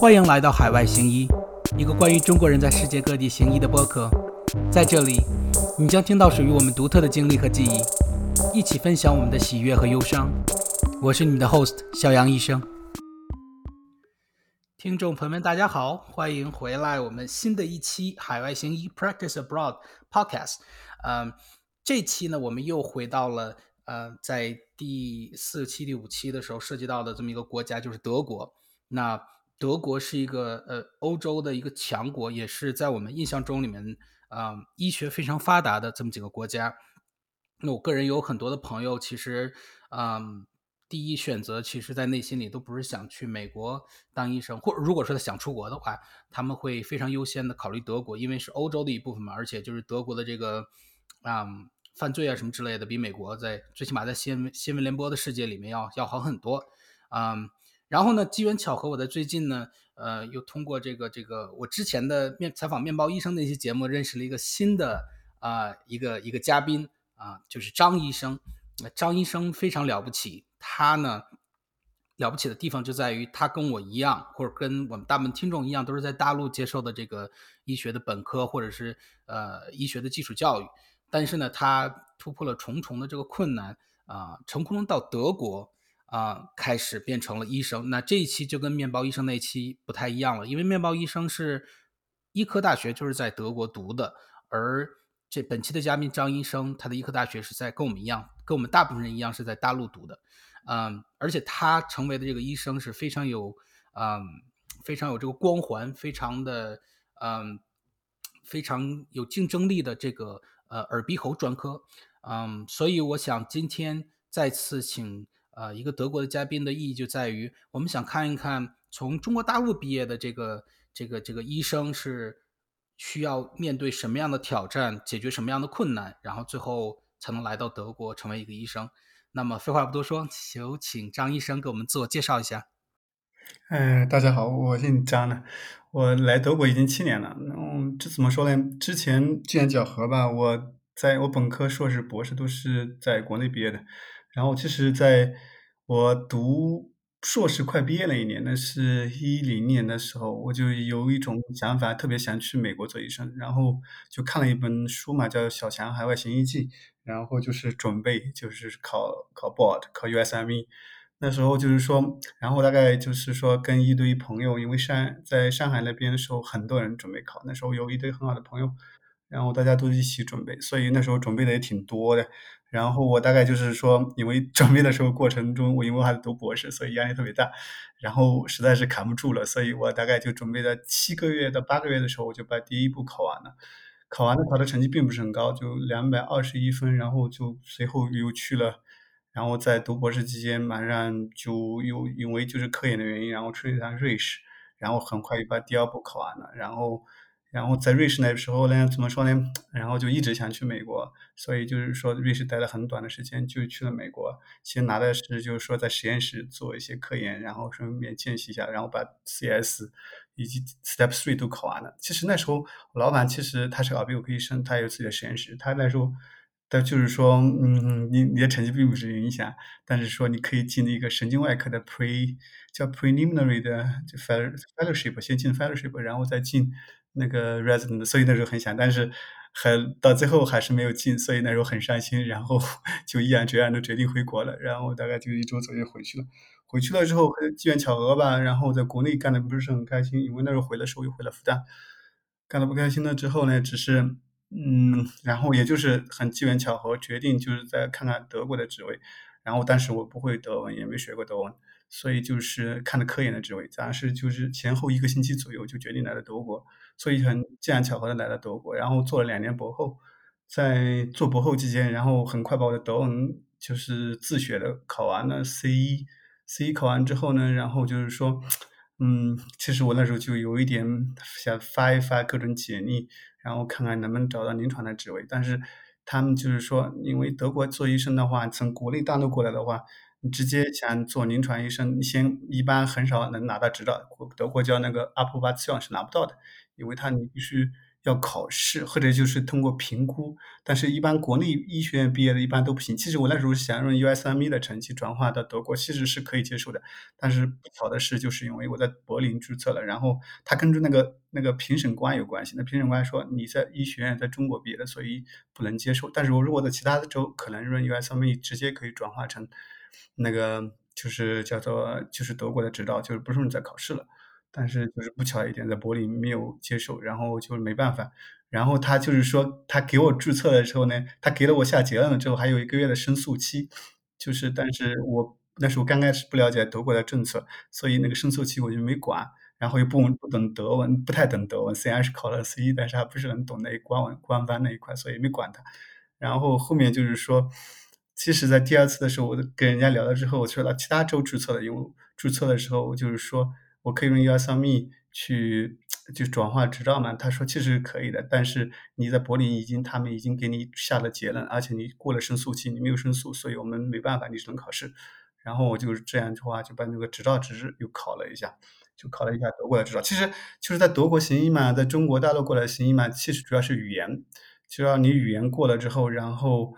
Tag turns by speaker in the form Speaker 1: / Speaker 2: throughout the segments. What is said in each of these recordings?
Speaker 1: 欢迎来到海外行医，一个关于中国人在世界各地行医的播客。在这里，你将听到属于我们独特的经历和记忆，一起分享我们的喜悦和忧伤。我是你的 host 小杨医生。听众朋友们，大家好，欢迎回来我们新的一期海外行医 Practice Abroad Podcast。嗯，这期呢，我们又回到了呃，在第四期、第五期的时候涉及到的这么一个国家，就是德国。那德国是一个呃欧洲的一个强国，也是在我们印象中里面啊医学非常发达的这么几个国家。那我个人有很多的朋友，其实嗯第一选择其实，在内心里都不是想去美国当医生，或者如果说他想出国的话，他们会非常优先的考虑德国，因为是欧洲的一部分嘛，而且就是德国的这个啊犯罪啊什么之类的，比美国在最起码在新闻新闻联播的世界里面要要好很多啊。然后呢，机缘巧合，我在最近呢，呃，又通过这个这个我之前的面采访面包医生那些节目，认识了一个新的啊一个一个嘉宾啊，就是张医生。张医生非常了不起，他呢了不起的地方就在于他跟我一样，或者跟我们大部分听众一样，都是在大陆接受的这个医学的本科或者是呃医学的基础教育，但是呢，他突破了重重的这个困难啊，成功到德国。啊，开始变成了医生。那这一期就跟面包医生那期不太一样了，因为面包医生是医科大学就是在德国读的，而这本期的嘉宾张医生，他的医科大学是在跟我们一样，跟我们大部分人一样是在大陆读的。嗯，而且他成为的这个医生是非常有，嗯，非常有这个光环，非常的，嗯，非常有竞争力的这个呃耳鼻喉专科。嗯，所以我想今天再次请。呃，一个德国的嘉宾的意义就在于，我们想看一看从中国大陆毕业的这个这个这个医生是需要面对什么样的挑战，解决什么样的困难，然后最后才能来到德国成为一个医生。那么废话不多说，有请张医生给我们自我介绍一下。
Speaker 2: 嗯，大家好，我姓张呢，我来德国已经七年了。嗯，这怎么说呢？之前机缘巧合吧，我在我本科、硕士、博士都是在国内毕业的。然后其实，在我读硕士快毕业了一年，那是一零年的时候，我就有一种想法，特别想去美国做医生。然后就看了一本书嘛，叫《小强海外行医记》，然后就是准备就是考考 board，考 USME。那时候就是说，然后大概就是说跟一堆朋友，因为上在上海那边的时候，很多人准备考，那时候有一堆很好的朋友，然后大家都一起准备，所以那时候准备的也挺多的。然后我大概就是说，因为 准备的时候过程中，我因为还在读博士，所以压力特别大，然后实在是扛不住了，所以我大概就准备在七个月到八个月的时候，我就把第一步考完了。考完了，考的成绩并不是很高，就两百二十一分，然后就随后又去了，然后在读博士期间，马上就又因为就是科研的原因，然后出去一趟瑞士，然后很快又把第二步考完了，然后。然后在瑞士那时候呢，怎么说呢？然后就一直想去美国，所以就是说瑞士待了很短的时间，就去了美国。先拿的是就是说在实验室做一些科研，然后顺便见习一下，然后把 CS 以及 Step Three 都考完了。其实那时候老板其实他是耳鼻喉科医生，他有自己的实验室。他那时候，他就是说，嗯，你你的成绩并不是影响，但是说你可以进一个神经外科的 Pre 叫 Preliminary 的就 Fellowship，先进 Fellowship，然后再进。那个 resident，所以那时候很想，但是还到最后还是没有进，所以那时候很伤心，然后 就毅然决然的决定回国了，然后大概就一周左右回去了。回去了之后，机缘巧合吧，然后在国内干的不是很开心，因为那时候回的时候又回了复旦，干的不开心了之后呢，只是嗯，然后也就是很机缘巧合，决定就是再看看德国的职位，然后当时我不会德文，也没学过德文。所以就是看着科研的职位，咱是就是前后一个星期左右就决定来了德国，所以很机缘巧合的来了德国，然后做了两年博后，在做博后期间，然后很快把我的德文就是自学的考完了 C 一，C 一考完之后呢，然后就是说，嗯，其实我那时候就有一点想发一发各种简历，然后看看能不能找到临床的职位，但是他们就是说，因为德国做医生的话，从国内大陆过来的话。你直接想做临床医生，先一般很少能拿到执照。德国叫那个 a p p r o v a t i o n 是拿不到的，因为他你必须要考试，或者就是通过评估。但是，一般国内医学院毕业的，一般都不行。其实我那时候想用 USME 的成绩转化到德国，其实是可以接受的。但是不巧的是，就是因为我在柏林注册了，然后他跟着那个那个评审官有关系。那评审官说你在医学院在中国毕业的，所以不能接受。但是我如果在其他的州，可能用 USME 直接可以转化成那个就是叫做就是德国的执照，就是不用再考试了。但是就是不巧一点，在柏林没有接受，然后就是没办法。然后他就是说，他给我注册的时候呢，他给了我下结论了之后，还有一个月的申诉期。就是，但是我那时候刚开始不了解德国的政策，所以那个申诉期我就没管。然后又不不懂德文，不太懂德文，虽然是考了 C，但是还不是很懂那官文官方那一块，所以没管他。然后后面就是说，其实，在第二次的时候，我跟人家聊了之后，我去了其他州注册了，因为注册的时候我就是说。我可以用 USME 去就转化执照嘛？他说其实可以的，但是你在柏林已经他们已经给你下了结论，而且你过了申诉期，你没有申诉，所以我们没办法，你只能考试。然后我就是这样的话，就把那个执照纸又考了一下，就考了一下德国的执照。其实就是在德国行医嘛，在中国大陆过来行医嘛，其实主要是语言，只要你语言过了之后，然后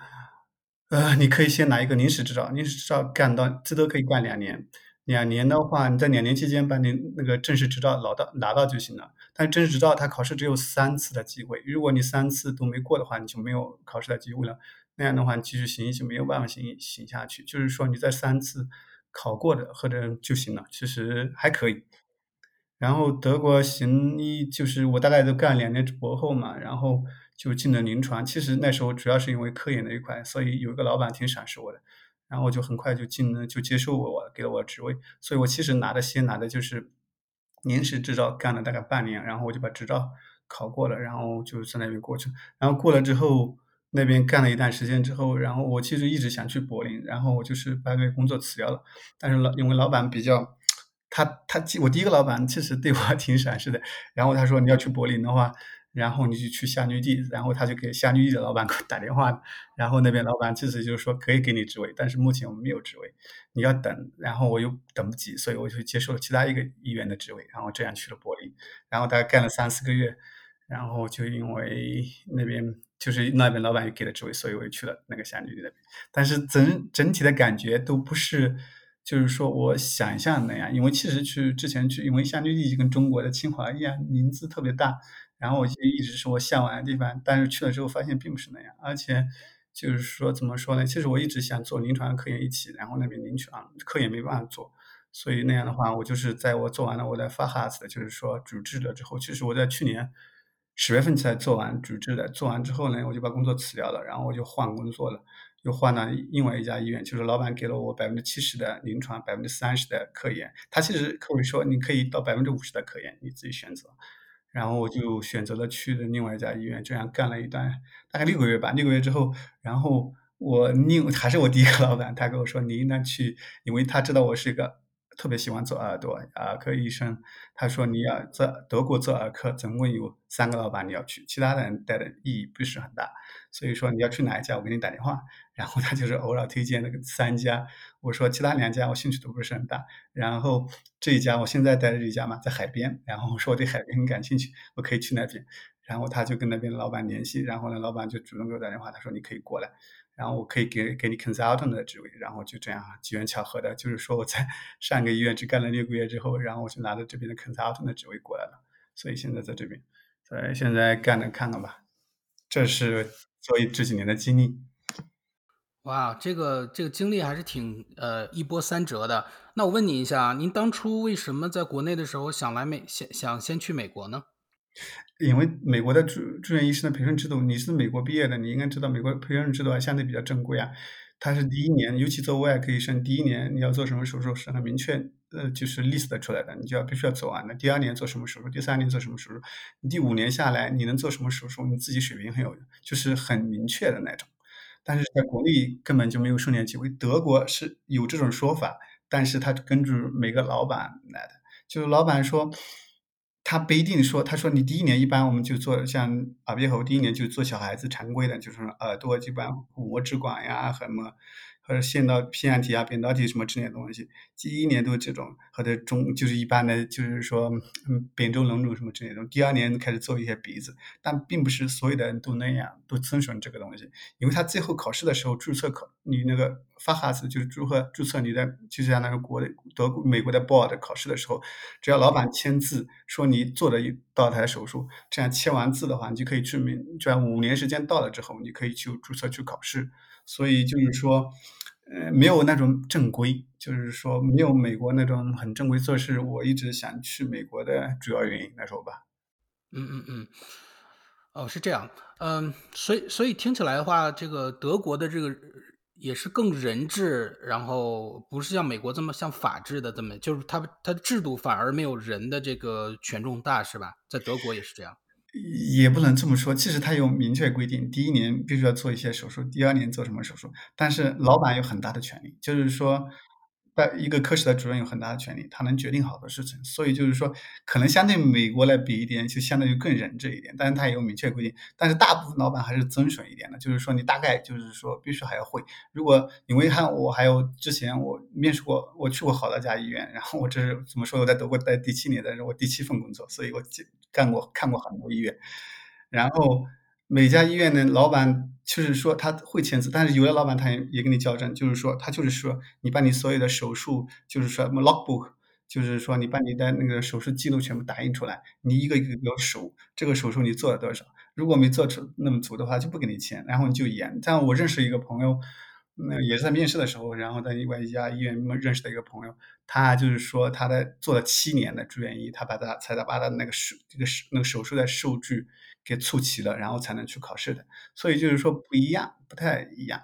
Speaker 2: 呃，你可以先拿一个临时执照，临时执照干到最多可以干两年。两年的话，你在两年期间把你那个正式执照拿到拿到就行了。但正式执照它考试只有三次的机会，如果你三次都没过的话，你就没有考试的机会了。那样的话，你继续行医就没有办法行行下去。就是说你在三次考过的或者就行了，其实还可以。然后德国行医就是我大概都干两年博后嘛，然后就进了临床。其实那时候主要是因为科研那一块，所以有一个老板挺赏识我的。然后就很快就进了，就接受我给了我职位，所以我其实拿的先拿的就是临时执照，干了大概半年，然后我就把执照考过了，然后就在那边过去。然后过了之后，那边干了一段时间之后，然后我其实一直想去柏林，然后我就是把那个工作辞掉了。但是老因为老板比较，他他我第一个老板其实对我挺 赏识的，然后他说你要去柏林的话。然后你就去夏绿蒂，然后他就给夏绿蒂的老板给 我打电话，然后那边老板其实就是说可以给你职位，但是目前我们没有职位，你要等。然后我又等不及，所以我就接受了其他一个医院的职位，然后这样去了柏林，然后大概干了三四个月，然后就因为那边就是那边老板又给了职位，所以我就去了那个夏绿蒂那边。但是整整体的感觉都不是，就是说我想象那样，因为其实去之前去，因为夏绿蒂就跟中国的清华一样，名字特别大。然后我就一直是我向往的地方，但是去了之后发现并不是那样，而且就是说怎么说呢？其实我一直想做临床科研一起，然后那边临床科研没办法做，所以那样的话，我就是在我做完了我的 f a h a s 就是说主治了之后，其实我在去年十月份才做完主治的，做完之后呢，我就把工作辞掉了，然后我就换工作了，又换了另外一家医院，就是老板给了我百分之七十的临床，百分之三十的科研，他其实可以说你可以到百分之五十的科研，你自己选择。然后我就选择了去的另外一家医院，这样干了一段大概六个月吧。六个月之后，然后我另还是我第一个老板，他跟我说你应该去，因为他知道我是一个特别喜欢做耳朵儿科医生。他说你要做德国做儿科，总共有三个老板你要去，其他的人带的意义不是很大。所以说你要去哪一家，我给你打电话。然后他就是偶尔推荐那个三家，我说其他两家我兴趣都不是很大。然后这一家我现在待的这一家嘛，在海边。然后我说我对海边很感兴趣，我可以去那边。然后他就跟那边的老板联系，然后呢，老板就主动给我打电话，他说你可以过来，然后我可以给给你 consultant 的职位。然后就这样机缘巧合的，就是说我在 上个医院只干了六个月之后，然后我就拿着这边的 consultant 的职位过来了。所以现在在这边，所以现在干着看看吧。这是所以这几年的经历。
Speaker 1: 哇，这个这个经历还是挺呃一波三折的。那我问你一下，您当初为什么在国内的时候想来美想想先去美国呢？
Speaker 2: 因为美国的住住院医生的培训制度，你是美国毕业的，你应该知道美国培训制度还相对比较正规啊。它是第一年，尤其做外科医生，第一年你要做什么手术是很明确，呃，就是 list 出来的，你就要必须要做完的。第二年做什么手术，第三年做什么手术，第五年下来你能做什么手术，你自己水平很有，就是很明确的那种。但是在国内根本就没有训练机会。德国是有这种说法，但是他根据每个老板来的，就是老板说，他不一定说，他说你第一年一般我们就做像耳鼻喉，第一年就做小孩子常规的，就是耳朵基本上膜支管呀，什么或者腺到腺样体啊、扁桃体什么之类的东西。第一年都这种，或者中就是一般的，就是说嗯扁舟隆肿什么之类的。第二年开始做一些鼻子，但并不是所有的人都那样，都遵循这个东西。因为他最后考试的时候注册考你那个发哈斯就是如何注册你的，就像那个国的德国、美国的 board 考试的时候，只要老板签字说你做了一道台手术，这样签完字的话，你就可以去明，这样五年时间到了之后，你可以去注册去考试。所以就是说。呃，没有那种正规，就是说没有美国那种很正规做事。我一直想去美国的主要原因来说吧。
Speaker 1: 嗯嗯嗯，哦，是这样。嗯，所以所以听起来的话，这个德国的这个也是更人治，然后不是像美国这么像法治的这么，就是它它的制度反而没有人的这个权重大，是吧？在德国也是这样。
Speaker 2: 也不能这么说，其实他有明确规定，第一年必须要做一些手术，第二年做什么手术，但是老板有很大的权利，就是说。在一个科室的主任有很大的权利，他能决定好多事情，所以就是说，可能相对美国来比一点，就相对于更人治一点。但是他也有明确规定，但是大部分老板还是遵守一点的，就是说你大概就是说必须还要会。如果因为看我还有之前我面试过，我去过好多家医院，然后我这是怎么说？我在德国待第七年，但是我第七份工作，所以我干过看过很多医院，然后。每家医院的老板就是说他会签字，但是有的老板他也也跟你校正，就是说他就是说你把你所有的手术，就是说什么 logbook，就是说你把你的那个手术记录全部打印出来，你一个一个给我数，这个手术你做了多少，如果没做出那么足的话就不给你签，然后你就延。像我认识一个朋友，那也是在面试的时候，然后在另外一家医院认识的一个朋友，他就是说他在做了七年的住院医，他把他才把他那个手这个手那个手术的数据。给凑齐了，然后才能去考试的，所以就是说不一样，不太一样。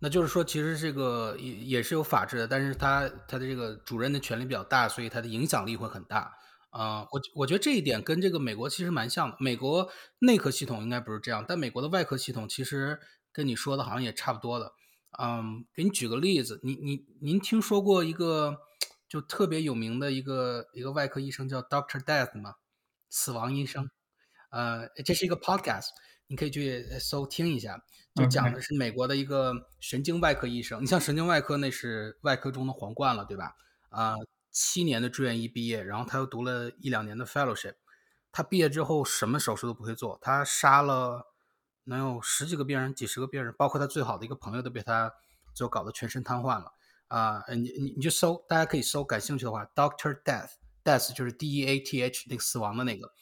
Speaker 1: 那就是说，其实这个也也是有法治的，但是他他的这个主任的权力比较大，所以他的影响力会很大啊。我我觉得这一点跟这个美国其实蛮像的。美国内科系统应该不是这样，但美国的外科系统其实跟你说的好像也差不多的。嗯，给你举个例子，你你您听说过一个就特别有名的一个一个外科医生叫 Doctor Death 吗？死亡医生。呃，这是一个 podcast，你可以去搜听一下，就讲的是美国的一个神经外科医生。你像神经外科，那是外科中的皇冠了，对吧？啊，七年的住院医毕业，然后他又读了一两年的 fellowship。他毕业之后什么手术都不会做，他杀了能有十几个病人、几十个病人，包括他最好的一个朋友都被他就搞得全身瘫痪了。啊，你你你就搜，大家可以搜，感兴趣的话，Doctor Death，Death 就是 D E A T H 那个死亡的那个。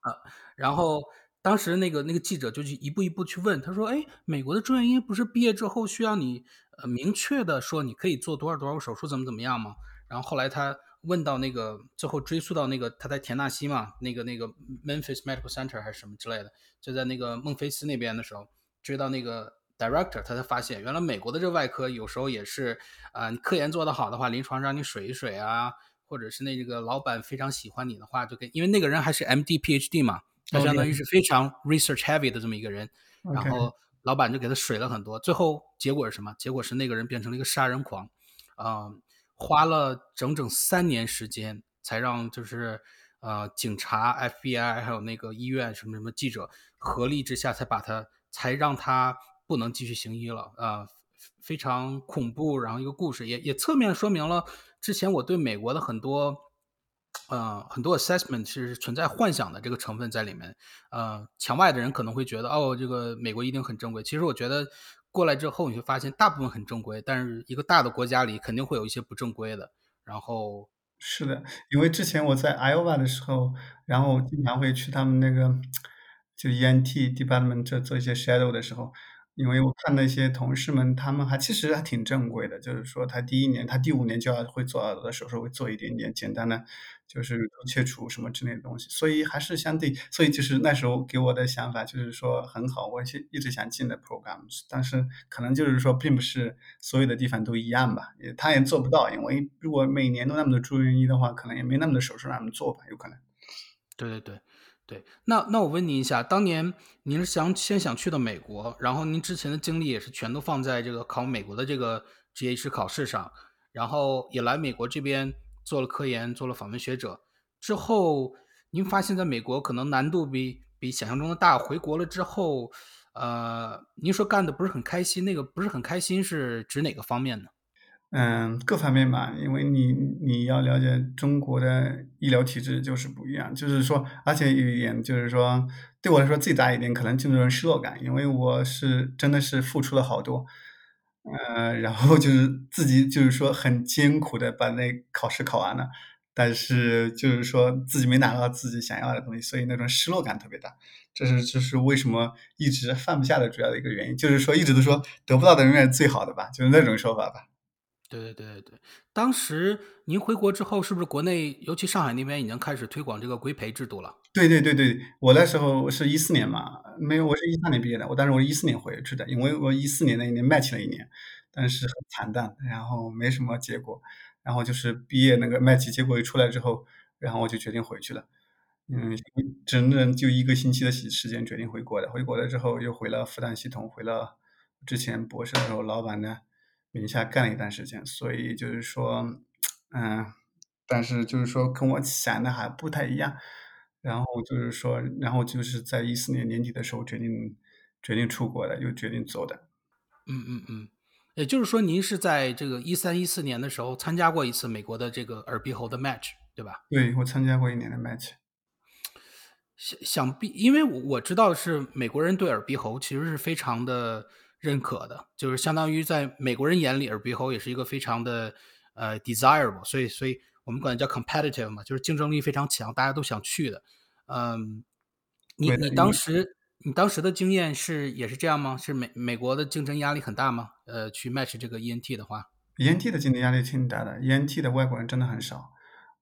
Speaker 1: 啊，然后当时那个那个记者就去一步一步去问，他说：“哎，美国的住院医不是毕业之后需要你呃明确的说你可以做多少多少个手术，怎么怎么样吗？”然后后来他问到那个最后追溯到那个他在田纳西嘛，那个那个 Memphis Medical Center 还是什么之类的，就在那个孟菲斯那边的时候，追到那个 director，他才发现原来美国的这外科有时候也是啊，你科研做得好的话，临床让你水一水啊。或者是那个老板非常喜欢你的话，就给，因为那个人还是 M D P H D 嘛，他相当于是非常 research heavy 的这么一个人，然后老板就给他水了很多，最后结果是什么？结果是那个人变成了一个杀人狂，啊，花了整整三年时间才让就是呃警察 F B I 还有那个医院什么什么记者合力之下才把他才让他不能继续行医了啊。非常恐怖，然后一个故事也也侧面说明了之前我对美国的很多，呃，很多 assessment 是存在幻想的这个成分在里面。呃，墙外的人可能会觉得，哦，这个美国一定很正规。其实我觉得过来之后，你会发现大部分很正规，但是一个大的国家里肯定会有一些不正规的。然后
Speaker 2: 是的，因为之前我在 Iowa 的时候，然后经常会去他们那个就 ENT department 做做一些 shadow 的时候。因为我看那些同事们，他们还其实还挺正规的，就是说他第一年、他第五年就要会做耳朵的手术，会做一点点简单的，就是切除什么之类的东西，所以还是相对，所以就是那时候给我的想法就是说很好，我一一直想进的 programs，但是可能就是说并不是所有的地方都一样吧，也他也做不到，因为如果每年都那么多住院医的话，可能也没那么多手术让他们做吧，有可能。
Speaker 1: 对对对。对，那那我问您一下，当年您是想先想去的美国，然后您之前的精力也是全都放在这个考美国的这个职业医师考试上，然后也来美国这边做了科研，做了访问学者。之后您发现在美国可能难度比比想象中的大，回国了之后，呃，您说干的不是很开心，那个不是很开心是指哪个方面呢？
Speaker 2: 嗯，各方面吧，因为你你要了解中国的医疗体制就是不一样，就是说，而且有一点就是说，对我来说最大一点可能就是失落感，因为我是真的是付出了好多，呃，然后就是自己就是说很艰苦的把那考试考完了，但是就是说自己没拿到自己想要的东西，所以那种失落感特别大，这是这是为什么一直放不下的主要的一个原因，就是说一直都说得不到的永远是最好的吧，就是那种说法吧。
Speaker 1: 对对对对，当时您回国之后，是不是国内，尤其上海那边已经开始推广这个规培制度了？
Speaker 2: 对对对对，我那时候是一四年嘛，没有，我是一三年毕业的，我但是我是一四年回去的，因为我一四年那一年卖起了一年，但是很惨淡，然后没什么结果，然后就是毕业那个卖起结果一出来之后，然后我就决定回去了，嗯，整整就一个星期的时时间决定回国的，回国了之后又回了复旦系统，回了之前博士的时候老板的。名下干了一段时间，所以就是说，嗯，但是就是说跟我想的还不太一样。然后就是说，然后就是在一四年年底的时候决定决定出国的，又决定走的。
Speaker 1: 嗯嗯嗯，也就是说，您是在这个一三一四年的时候参加过一次美国的这个耳鼻喉的 match，对吧？
Speaker 2: 对，我参加过一年的 match。
Speaker 1: 想想必，因为我知道是美国人对耳鼻喉其实是非常的。认可的，就是相当于在美国人眼里，耳鼻喉也是一个非常的呃 desirable，所以所以我们管它叫 competitive 嘛，就是竞争力非常强，大家都想去的。嗯，你你当时你当时的经验是也是这样吗？是美美国的竞争压力很大吗？呃，去 match 这个 ENT 的话
Speaker 2: ，ENT 的竞争压力挺大的，ENT 的外国人真的很少。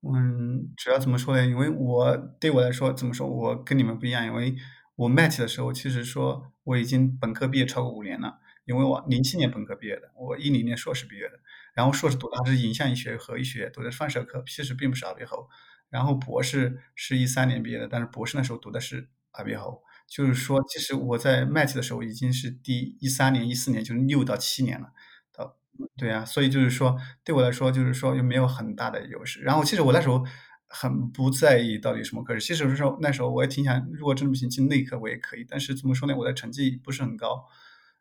Speaker 2: 嗯，主要怎么说呢？因为我对我来说怎么说，我跟你们不一样，因为。我 match 的时候，其实说我已经本科毕业超过五年了，因为我零七年本科毕业的，我一零年硕士毕业的，然后硕士读的是影像医学和医学，读的放射科，其实并不是耳鼻喉，然后博士是一三年毕业的，但是博士那时候读的是耳鼻喉，就是说，其实我在 match 的时候已经是第一三年、一四年，就六到七年了，到对啊，所以就是说，对我来说，就是说又没有很大的优势，然后其实我那时候。很不在意到底什么科室，其实说那时候我也挺想，如果真的不行进内科我也可以，但是怎么说呢，我的成绩不是很高，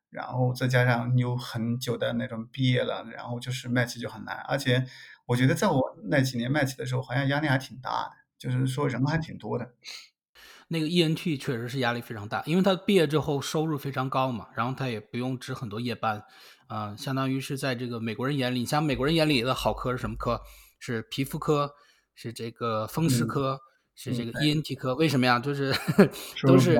Speaker 2: 然后再加上你有很久的那种毕业了，然后就是迈起就很难，而且我觉得在我那几年迈起的时候，好像压力还挺大的，就是说人还挺多的。
Speaker 1: 那个 ENT 确实是压力非常大，因为他毕业之后收入非常高嘛，然后他也不用值很多夜班，啊，相当于是在这个美国人眼里，你像美国人眼里的好科是什么科？是皮肤科。是这个风湿科，是这个 ENT 科，为什么呀？就是都是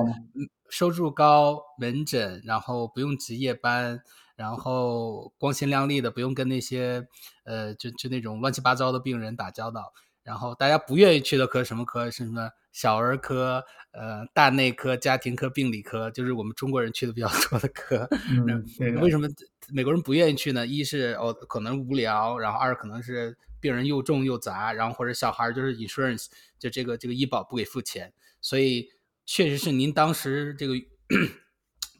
Speaker 1: 收入高、门诊，然后不用值夜班，然后光鲜亮丽的，不用跟那些呃，就就那种乱七八糟的病人打交道。然后大家不愿意去的科什么科？是什么小儿科、呃大内科、家庭科、病理科，就是我们中国人去的比较多的科。
Speaker 2: 嗯，
Speaker 1: 为什么美国人不愿意去呢？一是哦可能无聊，然后二可能是。病人又重又杂，然后或者小孩就是 insurance，就这个这个医保不给付钱，所以确实是您当时这个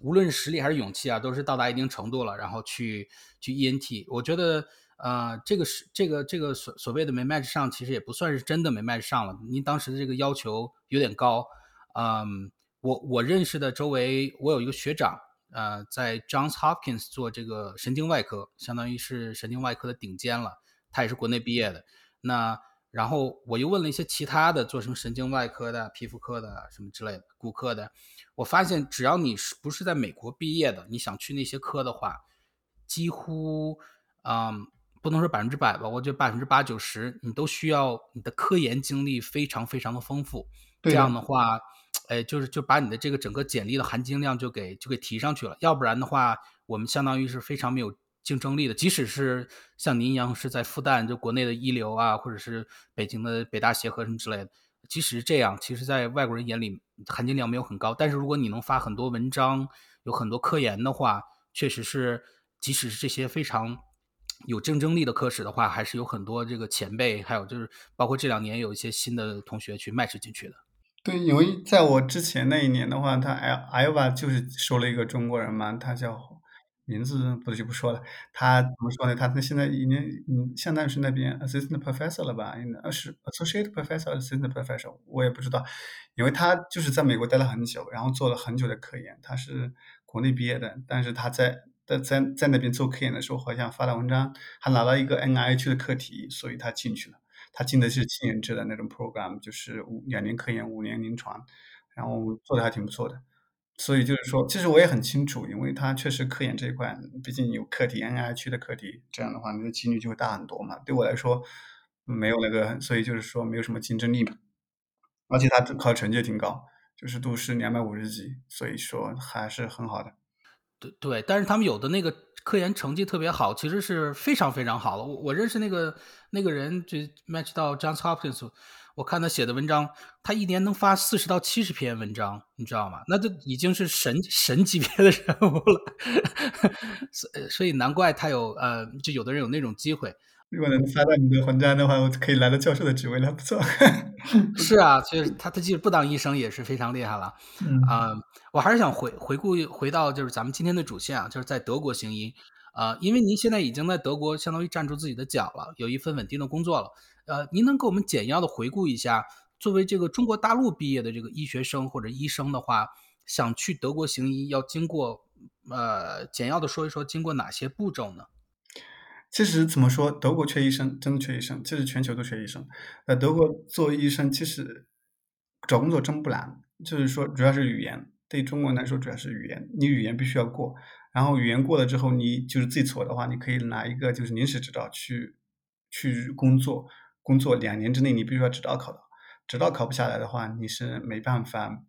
Speaker 1: 无论是实力还是勇气啊，都是到达一定程度了，然后去去 ENT。我觉得呃，这个是这个这个所所谓的没 match 上，其实也不算是真的没 match 上了。您当时的这个要求有点高，嗯，我我认识的周围，我有一个学长，呃，在 Johns Hopkins 做这个神经外科，相当于是神经外科的顶尖了。他也是国内毕业的，那然后我又问了一些其他的做什么神经外科的、皮肤科的什么之类的、骨科的，我发现只要你是不是在美国毕业的，你想去那些科的话，几乎，嗯，不能说百分之百吧，我觉得百分之八九十你都需要你的科研经历非常非常的丰富，这样的话，哎，就是就把你的这个整个简历的含金量就给就给提上去了，要不然的话，我们相当于是非常没有。竞争力的，即使是像您一样是在复旦，就国内的一流啊，或者是北京的北大协和什么之类的，即使是这样，其实，在外国人眼里含金量没有很高。但是，如果你能发很多文章，有很多科研的话，确实是，即使是这些非常有竞争力的科室的话，还是有很多这个前辈，还有就是包括这两年有一些新的同学去 match 进去的。
Speaker 2: 对，因为在我之前那一年的话，他 i Iowa 就是收了一个中国人嘛，他叫。名字不就不说了，他怎么说呢？他他现在已经嗯，相当于是那边 assistant professor 了吧？应该，是 associate professor，assistant professor，我也不知道，因为他就是在美国待了很久，然后做了很久的科研，他是。国内毕业的，但是他在在在在那边做科研的时候，好像发了文章，还拿了一个 NIH 的课题，所以他进去了。他进的是七年制的那种 program，就是五两年科研，五年临床，然后做的还挺不错的。所以就是说，其实我也很清楚，因为他确实科研这一块，毕竟有课题 NIH 的课题，这样的话你的几率就会大很多嘛。对我来说，没有那个，所以就是说没有什么竞争力嘛。而且他考成绩挺高，就是都是两百五十几，所以说还是很好的。
Speaker 1: 对对，但是他们有的那个科研成绩特别好，其实是非常非常好了。我我认识那个那个人，就 match 到 Johns Hopkins，我看他写的文章，他一年能发四十到七十篇文章，你知道吗？那就已经是神神级别的人物了。所所以难怪他有呃，就有的人有那种机会。
Speaker 2: 如果能发到你的文章的话，我可以来到教授的职位了，不错。
Speaker 1: 是啊，其实他他即使不当医生也是非常厉害了。啊，我还是想回回顾回到就是咱们今天的主线啊，就是在德国行医啊，因为您现在已经在德国相当于站住自己的脚了，有一份稳定的工作了。呃，您能给我们简要的回顾一下，作为这个中国大陆毕业的这个医学生或者医生的话，想去德国行医要经过呃简要的说一说经过哪些步骤呢？
Speaker 2: 其实怎么说，德国缺医生，真的缺医生。其实全球都缺医生。呃，德国做医生其实找工作真不难，就是说主要是语言。对中国人来说，主要是语言。你语言必须要过，然后语言过了之后，你就是自己错的话，你可以拿一个就是临时执照去去工作，工作两年之内你必须要执照考到，执照考不下来的话，你是没办法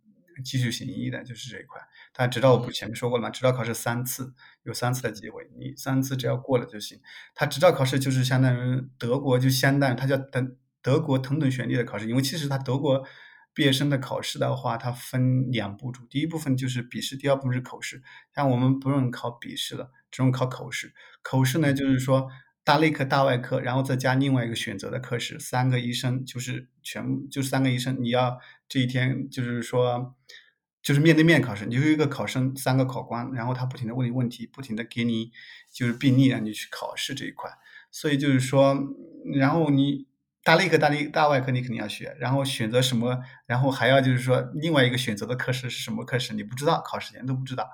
Speaker 2: 继续行医的，就是这一块。但执照我不前面说过了嘛？执照考试三次，有三次的机会，你三次只要过了就行。他执照考试就是相当于德国就相当于他叫等德国同等学历的考试，因为其实他德国毕业生的考试的话，它分两步骤，第一部分就是笔试，第二部分是口试。像我们不用考笔试了，只用考口试。口试呢就是说大内科、大外科，然后再加另外一个选择的科室，三个医生就是全就三个医生，你要这一天就是说。就是面对面考试，你有一个考生，三个考官，然后他不停的问你问题，不停的给你就是病例让你去考试这一块。所以就是说，然后你大内科、大内大外科你肯定要学，然后选择什么，然后还要就是说另外一个选择的科室是什么科室，你不知道，考试前都不知道，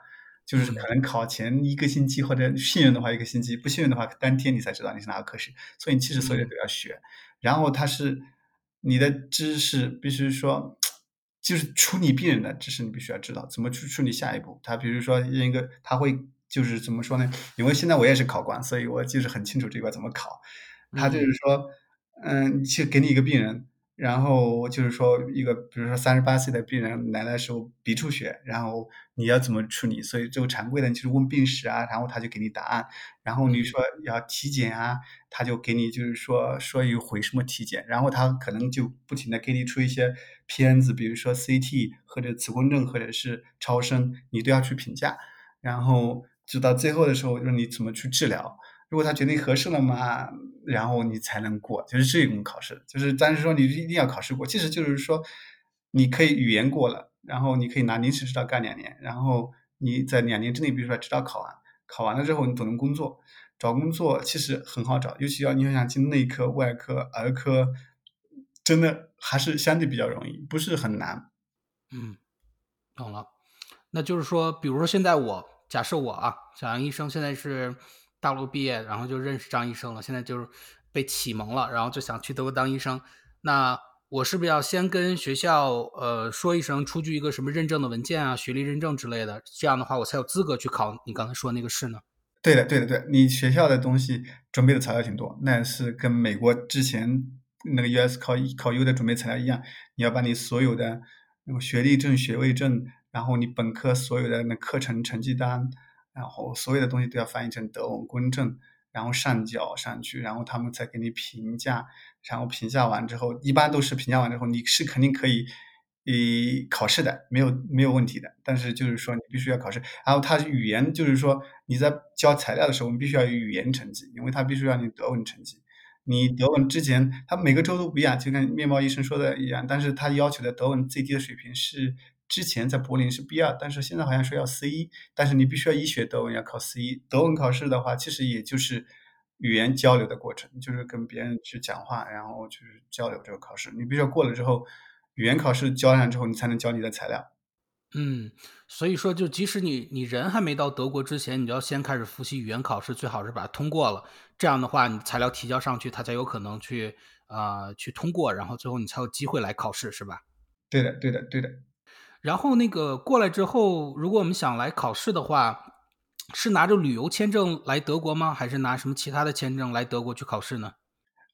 Speaker 2: 就是可能考前一个星期或者幸运的话一个星期，不幸运的话当天你才知道你是哪个科室。所以你其实所有都要学，然后它是你的知识必须说。就是处理病人的知识，你必须要知道怎么去处理下一步。他比如说一个，他会就是怎么说呢？因为现在我也是考官，所以我就是很清楚这块怎么考。他就是说，嗯，去给你一个病人。然后就是说，一个比如说三十八岁的病人来的时候鼻出血，然后你要怎么处理？所以就常规的就是问病史啊，然后他就给你答案。然后你说要体检啊，他就给你就是说说一回什么体检，然后他可能就不停的给你出一些片子，比如说 CT 或者磁共振或者是超声，你都要去评价。然后就到最后的时候，让你怎么去治疗。如果他决定合适了嘛，然后你才能过，就是这种考试，就是但是说你一定要考试过，其实就是说你可以语言过了，然后你可以拿临时执照干两年，然后你在两年之内，比如说执照考完，考完了之后你总能工作，找工作其实很好找，尤其要你想进内科、外科、儿科，真的还是相对比较容易，不是很难。
Speaker 1: 嗯，懂了，那就是说，比如说现在我假设我啊，小杨医生现在是。大陆毕业，然后就认识张医生了。现在就是被启蒙了，然后就想去德国当医生。那我是不是要先跟学校呃说一声，出具一个什么认证的文件啊，学历认证之类的？这样的话，我才有资格去考你刚才说那个试呢？
Speaker 2: 对的，对的，对。你学校的东西准备的材料挺多，那是跟美国之前那个 US 考考 U 的准备材料一样。你要把你所有的那个学历证、学位证，然后你本科所有的那课程成绩单。然后所有的东西都要翻译成德文公证，然后上交上去，然后他们再给你评价，然后评价完之后，一般都是评价完之后，你是肯定可以，呃，考试的，没有没有问题的。但是就是说你必须要考试，然后他语言就是说你在交材料的时候，你必须要有语言成绩，因为他必须要你德文成绩。你德文之前他每个州都不一样，就跟面包医生说的一样，但是他要求的德文最低的水平是。之前在柏林是 B 二，但是现在好像说要 C 一，但是你必须要医学德文要考 C 一。德文考试的话，其实也就是语言交流的过程，就是跟别人去讲话，然后就是交流这个考试。你必须要过了之后，语言考试交上之后，你才能交你的材料。
Speaker 1: 嗯，所以说就即使你你人还没到德国之前，你就要先开始复习语言考试，最好是把它通过了。这样的话，你材料提交上去，它才有可能去啊、去通过，然后最后你才有机会来考试，是吧？
Speaker 2: 对的，对的，对的。
Speaker 1: 然后那个过来之后，如果我们想来考试的话，是拿着旅游签证来德国吗？还是拿什么其他的签证来德国去考试呢？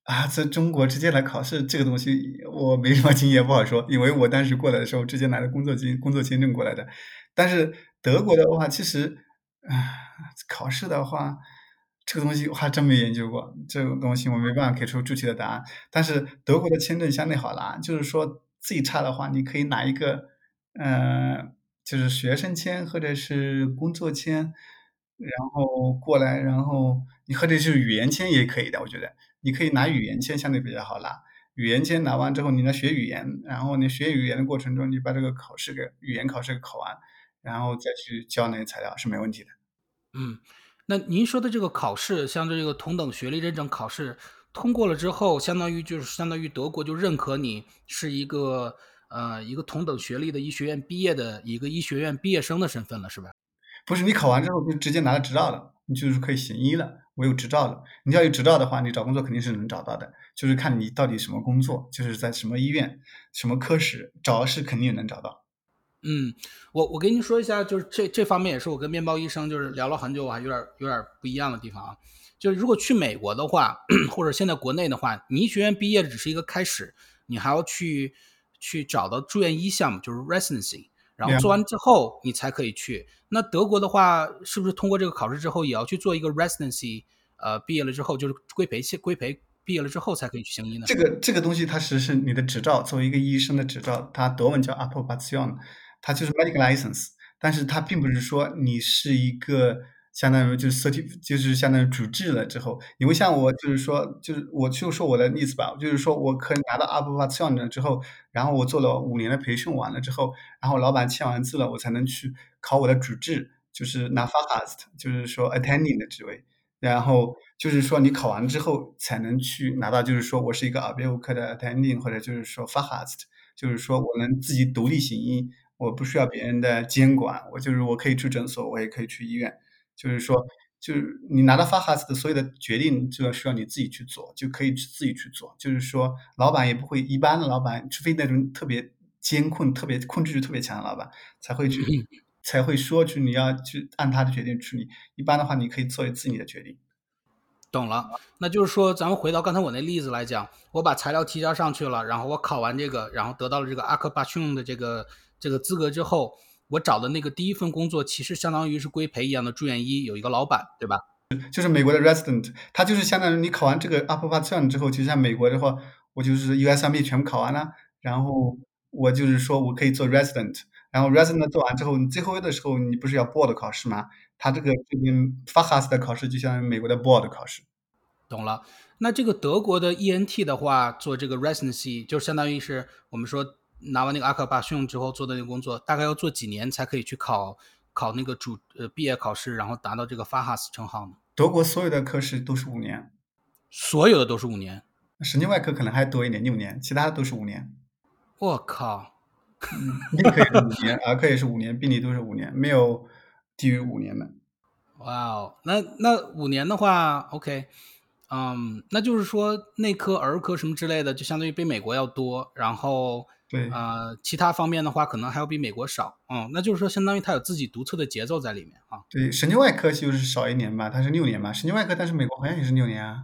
Speaker 2: 啊，在中国直接来考试这个东西，我没什么经验，不好说。因为我当时过来的时候，直接拿着工作经工作签证过来的。但是德国的话，其实，啊，考试的话，这个东西我还真没研究过。这个东西我没办法给出具体的答案。但是德国的签证相对好拿，就是说最差的话，你可以拿一个，呃，就是学生签或者是工作签，然后过来，然后你或者是语言签也可以的，我觉得。你可以拿语言签，相对比较好拿。语言签拿完之后，你来学语言，然后你学语言的过程中，你把这个考试给语言考试考完，然后再去交那些材料是没问题的。
Speaker 1: 嗯，那您说的这个考试，像这个同等学历认证考试通过了之后，相当于就是相当于德国就认可你是一个呃一个同等学历的医学院毕业的一个医学院毕业生的身份了，是吧？
Speaker 2: 不是你考完之后就直接拿了执照了，你就是可以行医了。我有执照了，你要有执照的话，你找工作肯定是能找到的，就是看你到底什么工作，就是在什么医院、什么科室，找是肯定能找到。
Speaker 1: 嗯，我我跟您说一下，就是这这方面也是我跟面包医生就是聊了很久，我还有点有点不一样的地方啊。就是如果去美国的话，或者现在国内的话，你医学院毕业只是一个开始，你还要去去找到住院医项目，就是 residency，然后做完之后你才可以去。那德国的话，是不是通过这个考试之后也要去做一个 residency？呃，毕业了之后就是规培规培毕业了之后才可以去行医呢？
Speaker 2: 这个这个东西它其实是你的执照，作为一个医生的执照，它德文叫 Approbation，它就是 medical license，但是它并不是说你是一个相当于就是 cert，就是相当于主治了之后，因为像我就是说，就是我就说我的例子吧，就是说我可以拿到 up up 教练之后，然后我做了五年的培训完了之后，然后老板签完字了，我才能去考我的主治，就是拿 Fachast，就是说 attending 的职位。然后就是说，你考完之后才能去拿到，就是说我是一个耳鼻喉科的 attending，或者就是说 f a h a s t 就是说我能自己独立行医，我不需要别人的监管，我就是我可以去诊所，我也可以去医院，就是说，就是你拿到 fachast 的所有的决定，就要需要你自己去做，就可以自己去做，就是说老板也不会，一般的老板，除非那种特别监控、特别控制欲特别强的老板，才会去。才会说去你要去按他的决定处理。一般的话，你可以做一次你的决定。
Speaker 1: 懂了，那就是说，咱们回到刚才我那例子来讲，我把材料提交上去了，然后我考完这个，然后得到了这个阿克巴逊的这个这个资格之后，我找的那个第一份工作，其实相当于是规培一样的住院医，有一个老板，对吧？
Speaker 2: 就是美国的 resident，他就是相当于你考完这个 upper part 之后，其实像美国的话，我就是 USMB 全部考完了，然后我就是说我可以做 resident。然后 resident 做完之后，你最后的时候你不是要 board 考试吗？他这个这边 fachas 的考试就相当于美国的 board 考试。
Speaker 1: 懂了。那这个德国的 ENT 的话，做这个 residency 就相当于是我们说拿完那个阿克巴逊之后做的那个工作，大概要做几年才可以去考考那个主呃毕业考试，然后达到这个 fachas 称号呢？
Speaker 2: 德国所有的科室都是五年，
Speaker 1: 所有的都是五年。
Speaker 2: 神经外科可能还多一点，六年，其他的都是五年。
Speaker 1: 我靠！
Speaker 2: 内科也是五年，儿科也是五年，病理都是五年，没有低于五年的。
Speaker 1: 哇哦，那那五年的话，OK，嗯，那就是说内科、儿科什么之类的，就相当于比美国要多。然后，
Speaker 2: 对，
Speaker 1: 呃，其他方面的话，可能还要比美国少。嗯，那就是说，相当于它有自己独特的节奏在里面啊。
Speaker 2: 对，神经外科就是少一年吧，它是六年吧。神经外科，但是美国好像也是六年啊。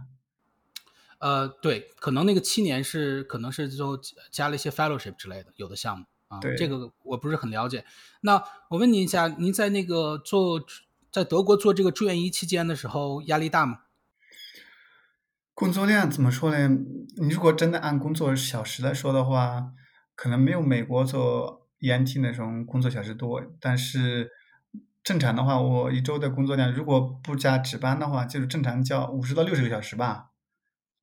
Speaker 1: 呃，对，可能那个七年是可能是就加了一些 fellowship 之类的，有的项目。啊，这个我不是很了解。那我问您一下，您在那个做在德国做这个住院医期间的时候，压力大吗？
Speaker 2: 工作量怎么说呢？你如果真的按工作小时来说的话，可能没有美国做 ENT 那种工作小时多。但是正常的话，我一周的工作量如果不加值班的话，就是正常叫五十到六十个小时吧，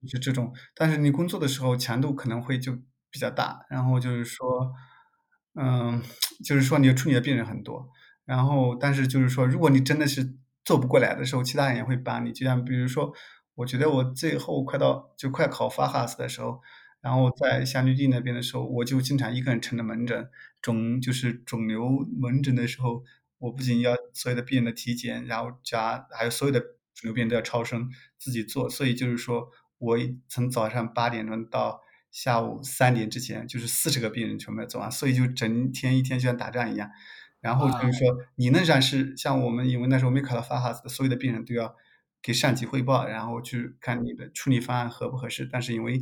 Speaker 2: 就这种。但是你工作的时候强度可能会就比较大，然后就是说。嗯，就是说你处理的病人很多，然后但是就是说，如果你真的是做不过来的时候，其他人也会帮你。就像比如说，我觉得我最后快到就快考 FAHAS 的时候，然后在夏绿蒂那边的时候，我就经常一个人撑着门诊，肿就是肿瘤门诊的时候，我不仅要所有的病人的体检，然后加还有所有的肿瘤病人都要超声自己做，所以就是说我从早上八点钟到下午三点之前，就是四十个病人全部要做完，所以就整天一天就像打仗一样。然后就是说，理论上是像我们，因为那时候没考到法哈所有的病人都要给上级汇报，然后去看你的处理方案合不合适。但是因为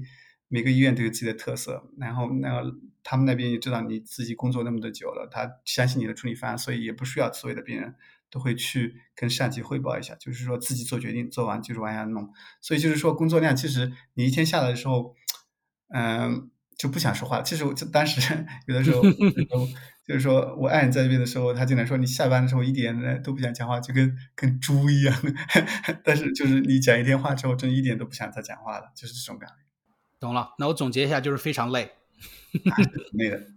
Speaker 2: 每个医院都有自己的特色，然后那他们那边也知道你自己工作那么多久了，他相信你的处理方案，所以也不需要所有的病人都会去跟上级汇报一下，就是说自己做决定，做完就是往下弄。所以就是说工作量其实你一天下来的时候，嗯。就不想说话。其实我就当时有的时候，就是说我爱人在这边的时候，他经常说你下班的时候一点都不想讲话，就跟跟猪一样。但是就是你讲一天话之后，真一点都不想再讲话了，就是这种感觉。
Speaker 1: 懂了，那我总结一下，就是非常累。
Speaker 2: 那个。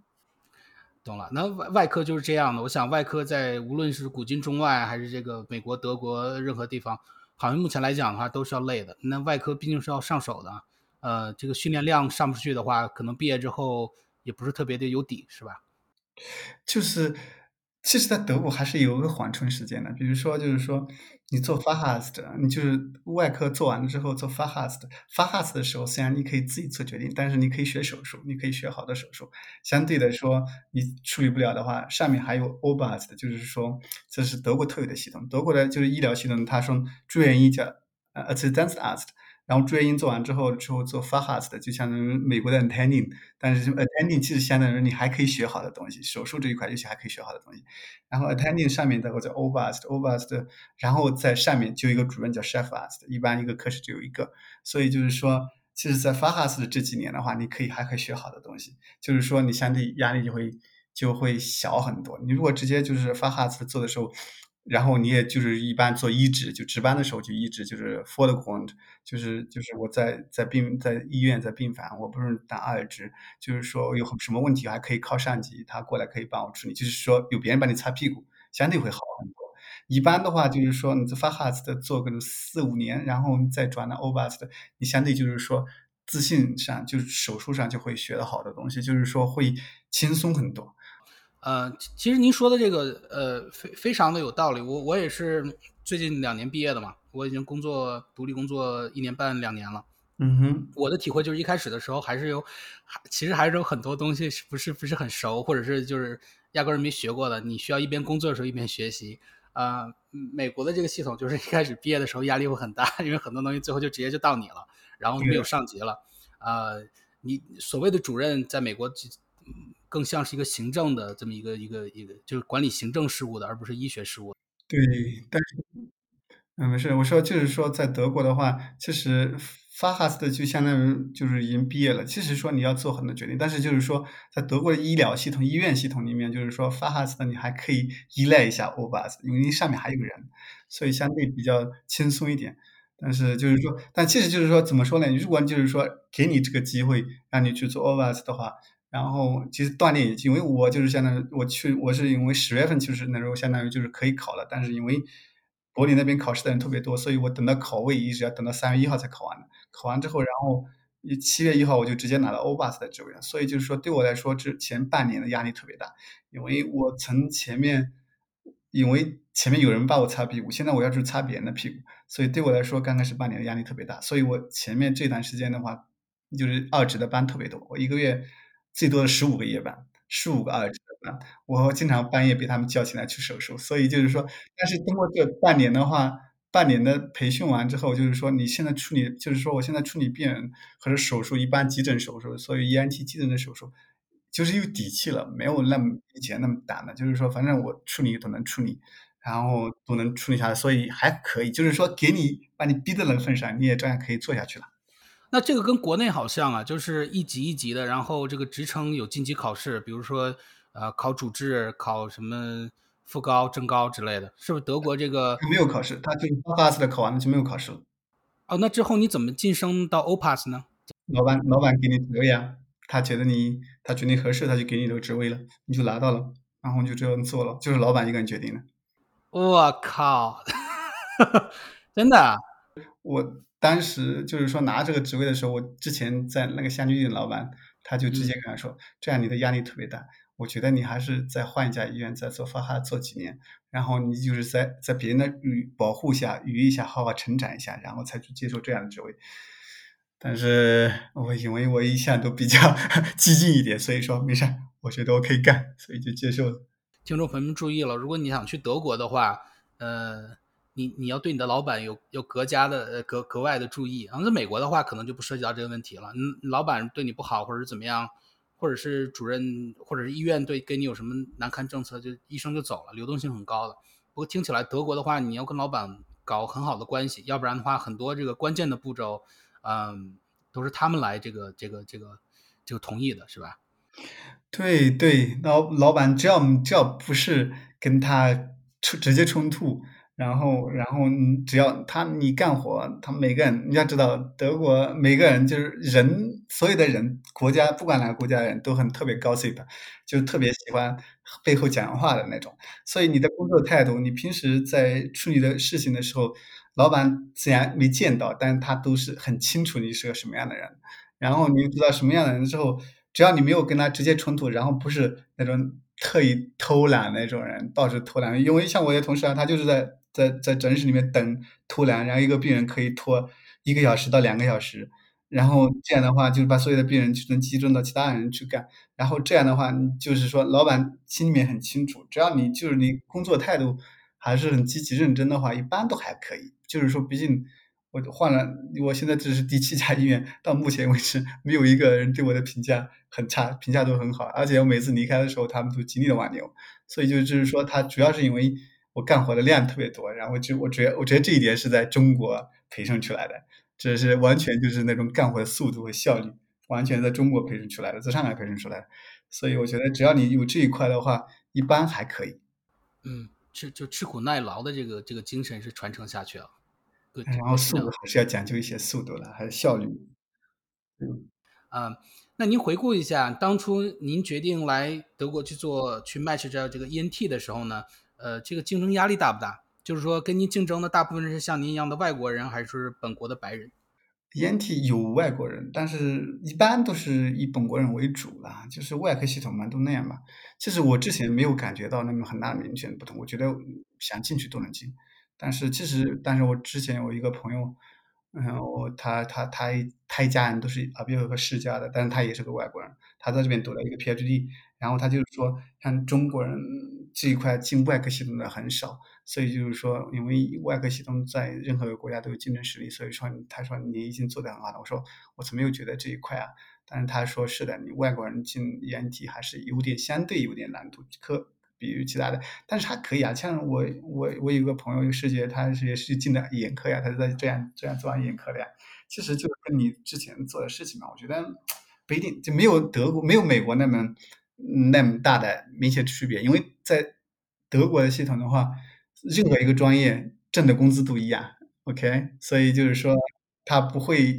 Speaker 1: 懂了，那外外科就是这样的。我想外科在无论是古今中外，还是这个美国、德国任何地方，好像目前来讲的话都是要累的。那外科毕竟是要上手的。呃，这个训练量上不去的话，可能毕业之后也不是特别的有底，是吧？
Speaker 2: 就是，其实，在德国还是有个缓冲时间的。比如说，就是说，你做 fast，你就是外科做完了之后做 fast，fast 的时候，虽然你可以自己做决定，但是你可以学手术，你可以学好的手术。相对的说，你处理不了的话，上面还有 obast，就是说，这是德国特有的系统。德国的就是医疗系统，它说住院医叫呃 advanced ast。然后住院医做完之后，之后做 fast 的，就相当于美国的 attending，但是 attending 其实相当于你还可以学好的东西，手术这一块尤其还可以学好的东西。然后 attending 上面的或者 obast，obast，然后在上面就一个主任叫 chef ast，一般一个科室只有一个。所以就是说，其实，在 fast 的这几年的话，你可以还可以学好的东西，就是说你相对压力就会就会小很多。你如果直接就是 fast 做的时候。然后你也就是一般做一值，就值班的时候就一直就是 for the ground，就是就是我在在病在医院在病房，我不是打二值，就是说有什么问题还可以靠上级，他过来可以帮我处理，就是说有别人帮你擦屁股，相对会好很多。一般的话就是说你这 fast 的做个四五年，然后再转到 obast 的，你相对就是说自信上就是手术上就会学到好的东西，就是说会轻松很多。
Speaker 1: 呃，其实您说的这个，呃，非非常的有道理。我我也是最近两年毕业的嘛，我已经工作独立工作一年半两年了。
Speaker 2: 嗯哼，
Speaker 1: 我的体会就是一开始的时候还是有，还其实还是有很多东西是不是不是很熟，或者是就是压根儿没学过的，你需要一边工作的时候一边学习。啊，美国的这个系统就是一开始毕业的时候压力会很大，因为很多东西最后就直接就到你了，然后没有上级了。啊，你所谓的主任在美国。更像是一个行政的这么一个一个一个，就是管理行政事务的，而不是医学事务。
Speaker 2: 对，但是，嗯，没事，我说就是说，在德国的话，其实发哈斯的就相当于就是已经毕业了。其实说你要做很多决定，但是就是说，在德国的医疗系统、医院系统里面，就是说发哈斯的你还可以依赖一下欧巴斯，因为上面还有人，所以相对比较轻松一点。但是就是说，但其实就是说，怎么说呢？如果就是说给你这个机会，让你去做欧巴斯的话。然后其实锻炼，因为我就是相当于我去，我是因为十月份就是那时候相当于就是可以考了，但是因为柏林那边考试的人特别多，所以我等到考位一直要等到三月一号才考完的。考完之后，然后七月一号我就直接拿到欧巴斯的职位了。所以就是说对我来说，之前半年的压力特别大，因为我从前面因为前面有人帮我擦屁股，现在我要去擦别人的屁股，所以对我来说刚开始半年的压力特别大。所以我前面这段时间的话，就是二职的班特别多，我一个月。最多的十五个夜班，十五个二值的班，我经常半夜被他们叫起来去手术。所以就是说，但是通过这半年的话，半年的培训完之后，就是说你现在处理，就是说我现在处理病人或者手术，一般急诊手术，所以 ENT 急诊的手术，就是有底气了，没有那么以前那么胆了。就是说，反正我处理都能处理，然后都能处理下来，所以还可以。就是说，给你把你逼到那个份上，你也照样可以做下去了。
Speaker 1: 那这个跟国内好像啊，就是一级一级的，然后这个职称有晋级考试，比如说呃考主治、考什么副高、正高之类的，是不是？德国这个
Speaker 2: 没有考试，他就 OPAS 的考完了就没有考试了。
Speaker 1: 哦，那之后你怎么晋升到 OPAS 呢？
Speaker 2: 老板，老板给你职位啊，他觉得你他觉得你合适，他就给你这个职位了，你就拿到了，然后你就这样做了，就是老板一个人决定的。
Speaker 1: 我靠，真的。
Speaker 2: 我当时就是说拿这个职位的时候，我之前在那个香居医院老板，他就直接跟他说，这样你的压力特别大，我觉得你还是再换一家医院再做，发哈做几年，然后你就是在在别人的羽保护下、羽翼下好好成长一下，然后才去接受这样的职位。但是我因为我一向都比较 激进一点，所以说没事，我觉得我可以干，所以就接受了。
Speaker 1: 听众朋友们注意了，如果你想去德国的话，呃，你你要对你的老板有有格加的格格外的注意。然后在美国的话，可能就不涉及到这个问题了。嗯，老板对你不好，或者是怎么样，或者是主任或者是医院对跟你有什么难堪政策，就医生就走了，流动性很高的。不过听起来德国的话，你要跟老板搞很好的关系，要不然的话，很多这个关键的步骤。嗯，都是他们来这个这个这个这个同意的，是吧？
Speaker 2: 对对，老老板只要只要不是跟他冲直接冲突，然后然后只要他你干活，他每个人你要知道，德国每个人就是人，所有的人国家不管哪个国家的人都很特别高 sip，就特别喜欢背后讲话的那种。所以你的工作态度，你平时在处理的事情的时候。老板虽然没见到，但是他都是很清楚你是个什么样的人。然后你知道什么样的人之后，只要你没有跟他直接冲突，然后不是那种特意偷懒那种人，到处偷懒。因为像我的同事啊，他就是在在在诊室里面等偷懒，然后一个病人可以拖一个小时到两个小时，然后这样的话就是把所有的病人就能集中到其他人去干。然后这样的话，就是说老板心里面很清楚，只要你就是你工作态度还是很积极认真的话，一般都还可以。就是说，毕竟我换了，我现在这是第七家医院，到目前为止没有一个人对我的评价很差，评价都很好。而且我每次离开的时候，他们都极力的挽留。所以就就是说，他主要是因为我干活的量特别多，然后就我觉得，我觉得这一点是在中国培训出来的，这是完全就是那种干活的速度和效率，完全在中国培训出来的，在上海培训出来的。所以我觉得，只要你有这一块的话，一般还可以。
Speaker 1: 嗯。吃就吃苦耐劳的这个这个精神是传承下去了，对，
Speaker 2: 然后速度还是要讲究一些速度了，还有效率。
Speaker 1: 嗯，啊，那您回顾一下，当初您决定来德国去做去 match 这这个 ENT 的时候呢，呃，这个竞争压力大不大？就是说跟您竞争的大部分是像您一样的外国人，还是本国的白人？
Speaker 2: 掩体有外国人，但是一般都是以本国人为主啦，就是外科系统嘛，都那样嘛。其实我之前没有感觉到那么很大明显的不同，我觉得想进去都能进。但是其实，但是我之前有一个朋友，嗯，我他他他他一家人都是啊，比如说世家的，但是他也是个外国人，他在这边读了一个 PhD，然后他就是说，像中国人这一块进外科系统的很少。所以就是说，因为外科系统在任何一个国家都有竞争实力，所以说他说你已经做得很好了。我说我怎么又觉得这一块啊？但是他说是的，你外国人进眼体还是有点相对有点难度，可比如其他的，但是还可以啊。像我我我有个朋友，一个师姐，他是也是进的眼科呀，他是在这样这样做完眼科的呀。其实就跟你之前做的事情嘛，我觉得不一定就没有德国没有美国那么那么大的明显区别，因为在德国的系统的话。任何一个专业挣的工资都一样，OK，所以就是说他不会。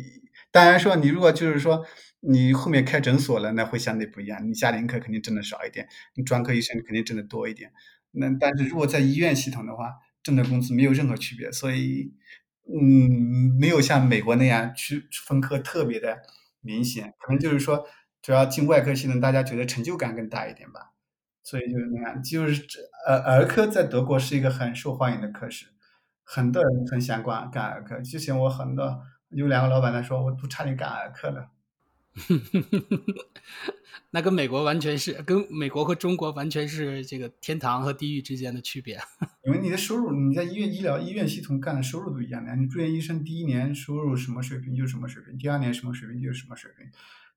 Speaker 2: 当然说你如果就是说你后面开诊所了，那会相对不一样。你家庭科肯定挣的少一点，你专科医生肯定挣的多一点。那但是如果在医院系统的话，挣的工资没有任何区别，所以嗯，没有像美国那样区分科特别的明显。可能就是说，主要进外科系统，大家觉得成就感更大一点吧。所以就是那样，就是这儿儿科在德国是一个很受欢迎的科室，很多人很想干干儿科。之前我很多有两个老板来说，我都差点干儿科了。
Speaker 1: 那跟美国完全是，跟美国和中国完全是这个天堂和地狱之间的区别。
Speaker 2: 因为你的收入，你在医院医疗医院系统干的收入都一样的，你住院医生第一年收入什么水平就是什么水平，第二年什么水平就是什么水平。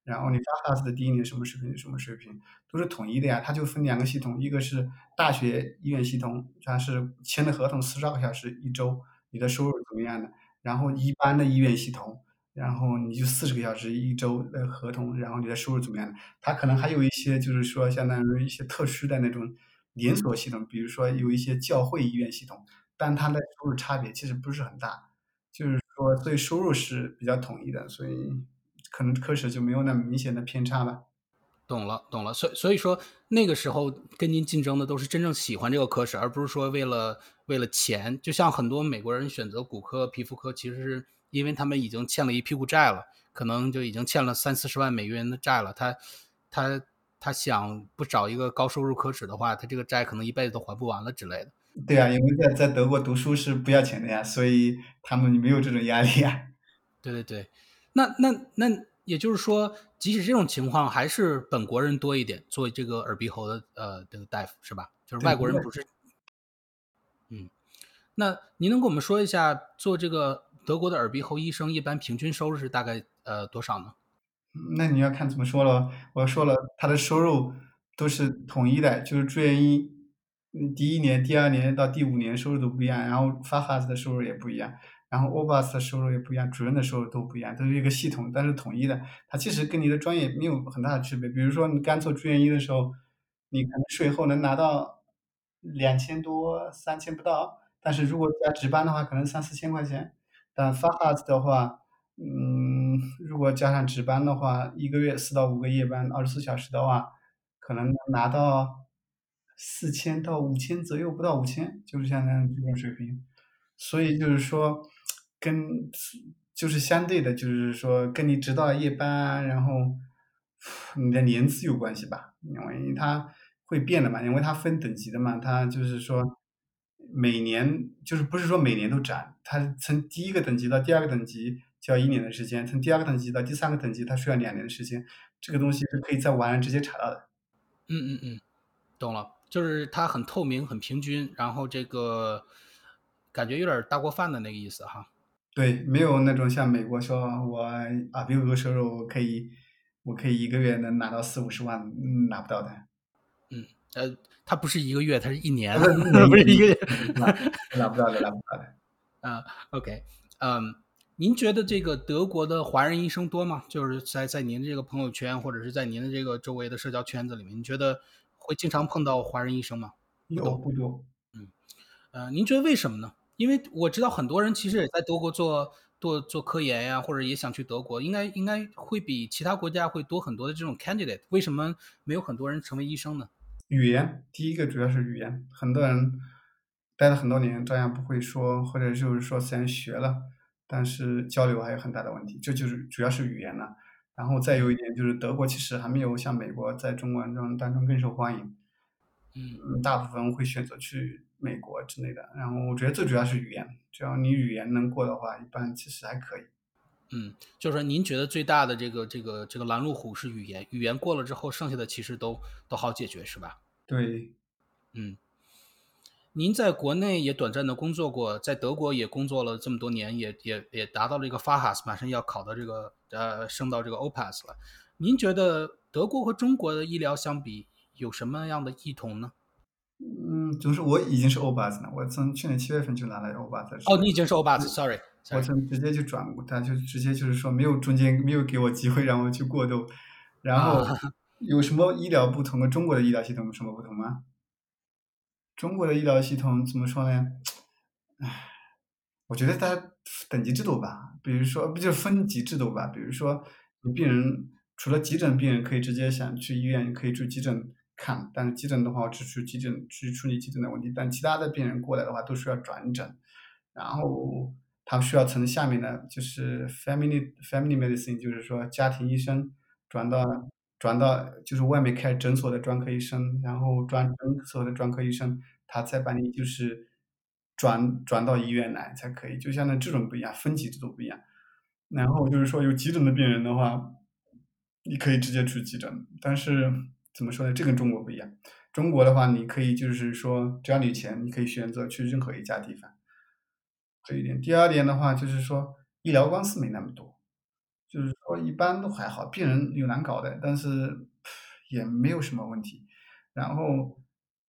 Speaker 2: 然后你发 pass 的第一年什么水平什么水平都是统一的呀，它就分两个系统，一个是大学医院系统，它是签的合同四十二个小时一周，你的收入怎么样的？然后一般的医院系统，然后你就四十个小时一周的合同，然后你的收入怎么样？它可能还有一些就是说相当于一些特殊的那种连锁系统，比如说有一些教会医院系统，但它的收入差别其实不是很大，就是说对收入是比较统一的，所以。可能科室就没有那么明显的偏差吧。
Speaker 1: 懂了，懂了。所所以说，那个时候跟您竞争的都是真正喜欢这个科室，而不是说为了为了钱。就像很多美国人选择骨科、皮肤科，其实是因为他们已经欠了一屁股债了，可能就已经欠了三四十万美元的债了。他他他想不找一个高收入科室的话，他这个债可能一辈子都还不完了之类的。
Speaker 2: 对啊，因为在在德国读书是不要钱的呀，所以他们没有这种压力啊。
Speaker 1: 对对对，那那那也就是说，即使这种情况，还是本国人多一点做这个耳鼻喉的呃这个大夫是吧？就是外国人不是。嗯，那您能跟我们说一下，做这个德国的耳鼻喉医生，一般平均收入是大概呃多少呢？
Speaker 2: 那你要看怎么说了。我说了，他的收入都是统一的，就是住院医。嗯，第一年、第二年到第五年收入都不一样，然后发哈子的收入也不一样，然后 OBUS 的收入也不一样，主任的收入都不一样，都是一个系统，但是统一的。它其实跟你的专业没有很大的区别。比如说你刚做住院医的时候，你可能税后能拿到两千多、三千不到，但是如果加值班的话，可能三四千块钱。但发哈斯的话，嗯，如果加上值班的话，一个月四到五个夜班，二十四小时的话，可能能拿到。四千到五千左右，不到五千，就是现在这种水平。所以就是说，跟就是相对的，就是说跟你指导夜班，然后你的年资有关系吧，因为它会变的嘛，因为它分等级的嘛，它就是说每年就是不是说每年都涨，它从第一个等级到第二个等级就要一年的时间，从第二个等级到第三个等级它需要两年的时间，这个东西是可以在网上直接查到的。
Speaker 1: 嗯嗯嗯，懂了。就是它很透明、很平均，然后这个感觉有点大锅饭的那个意思哈。
Speaker 2: 对，没有那种像美国说我啊，比如说收入可以，我可以一个月能拿到四五十万，拿不到的。
Speaker 1: 嗯，呃，它不是一个月，它是一年，
Speaker 2: 不
Speaker 1: 是一个月，
Speaker 2: 拿不到的，拿不到的。
Speaker 1: 啊，OK，嗯，您觉得这个德国的华人医生多吗？就是在在您这个朋友圈或者是在您的这个周围的社交圈子里面，你觉得？会经常碰到华人医生吗？
Speaker 2: 有不多。
Speaker 1: 嗯，呃，您觉得为什么呢？因为我知道很多人其实也在德国做做做科研呀，或者也想去德国，应该应该会比其他国家会多很多的这种 candidate。为什么没有很多人成为医生呢？
Speaker 2: 语言，第一个主要是语言，很多人待了很多年照样不会说，或者就是说虽然学了，但是交流还有很大的问题，这就是主要是语言了。然后再有一点就是，德国其实还没有像美国在中国人当中更受欢迎。
Speaker 1: 嗯，
Speaker 2: 大部分会选择去美国之类的。然后我觉得最主要是语言，只要你语言能过的话，一般其实还可以。
Speaker 1: 嗯，就是说您觉得最大的这个这个这个拦路虎是语言，语言过了之后，剩下的其实都都好解决，是吧？
Speaker 2: 对，
Speaker 1: 嗯。您在国内也短暂的工作过，在德国也工作了这么多年，也也也达到了一个 FAHAS，马上要考到这个呃升到这个 OPAS 了。您觉得德国和中国的医疗相比有什么样的异同呢？
Speaker 2: 嗯，就是我已经是 OBAS 了，我从去年七月份就拿了 OBAS。
Speaker 1: 哦，你已经是 OPAS，Sorry，
Speaker 2: 我从直接就转过，他就直接就是说没有中间没有给我机会让我去过渡。然后 有什么医疗不同跟中国的医疗系统有什么不同吗？中国的医疗系统怎么说呢？唉，我觉得它等级制度吧，比如说不就是分级制度吧？比如说，你病人除了急诊病人可以直接想去医院，可以住急诊看，但是急诊的话只去急诊去处理急诊的问题，但其他的病人过来的话都需要转诊，然后他需要从下面的就是 family family medicine，就是说家庭医生转到。转到就是外面开诊所的专科医生，然后转诊所的专科医生，他才把你就是转转到医院来才可以，就像那这种不一样，分级制度不一样。然后就是说有急诊的病人的话，你可以直接去急诊，但是怎么说呢？这跟中国不一样。中国的话，你可以就是说只要你有钱，你可以选择去任何一家地方。这一点。第二点的话，就是说医疗官司没那么多。就是说，一般都还好，病人有难搞的，但是也没有什么问题。然后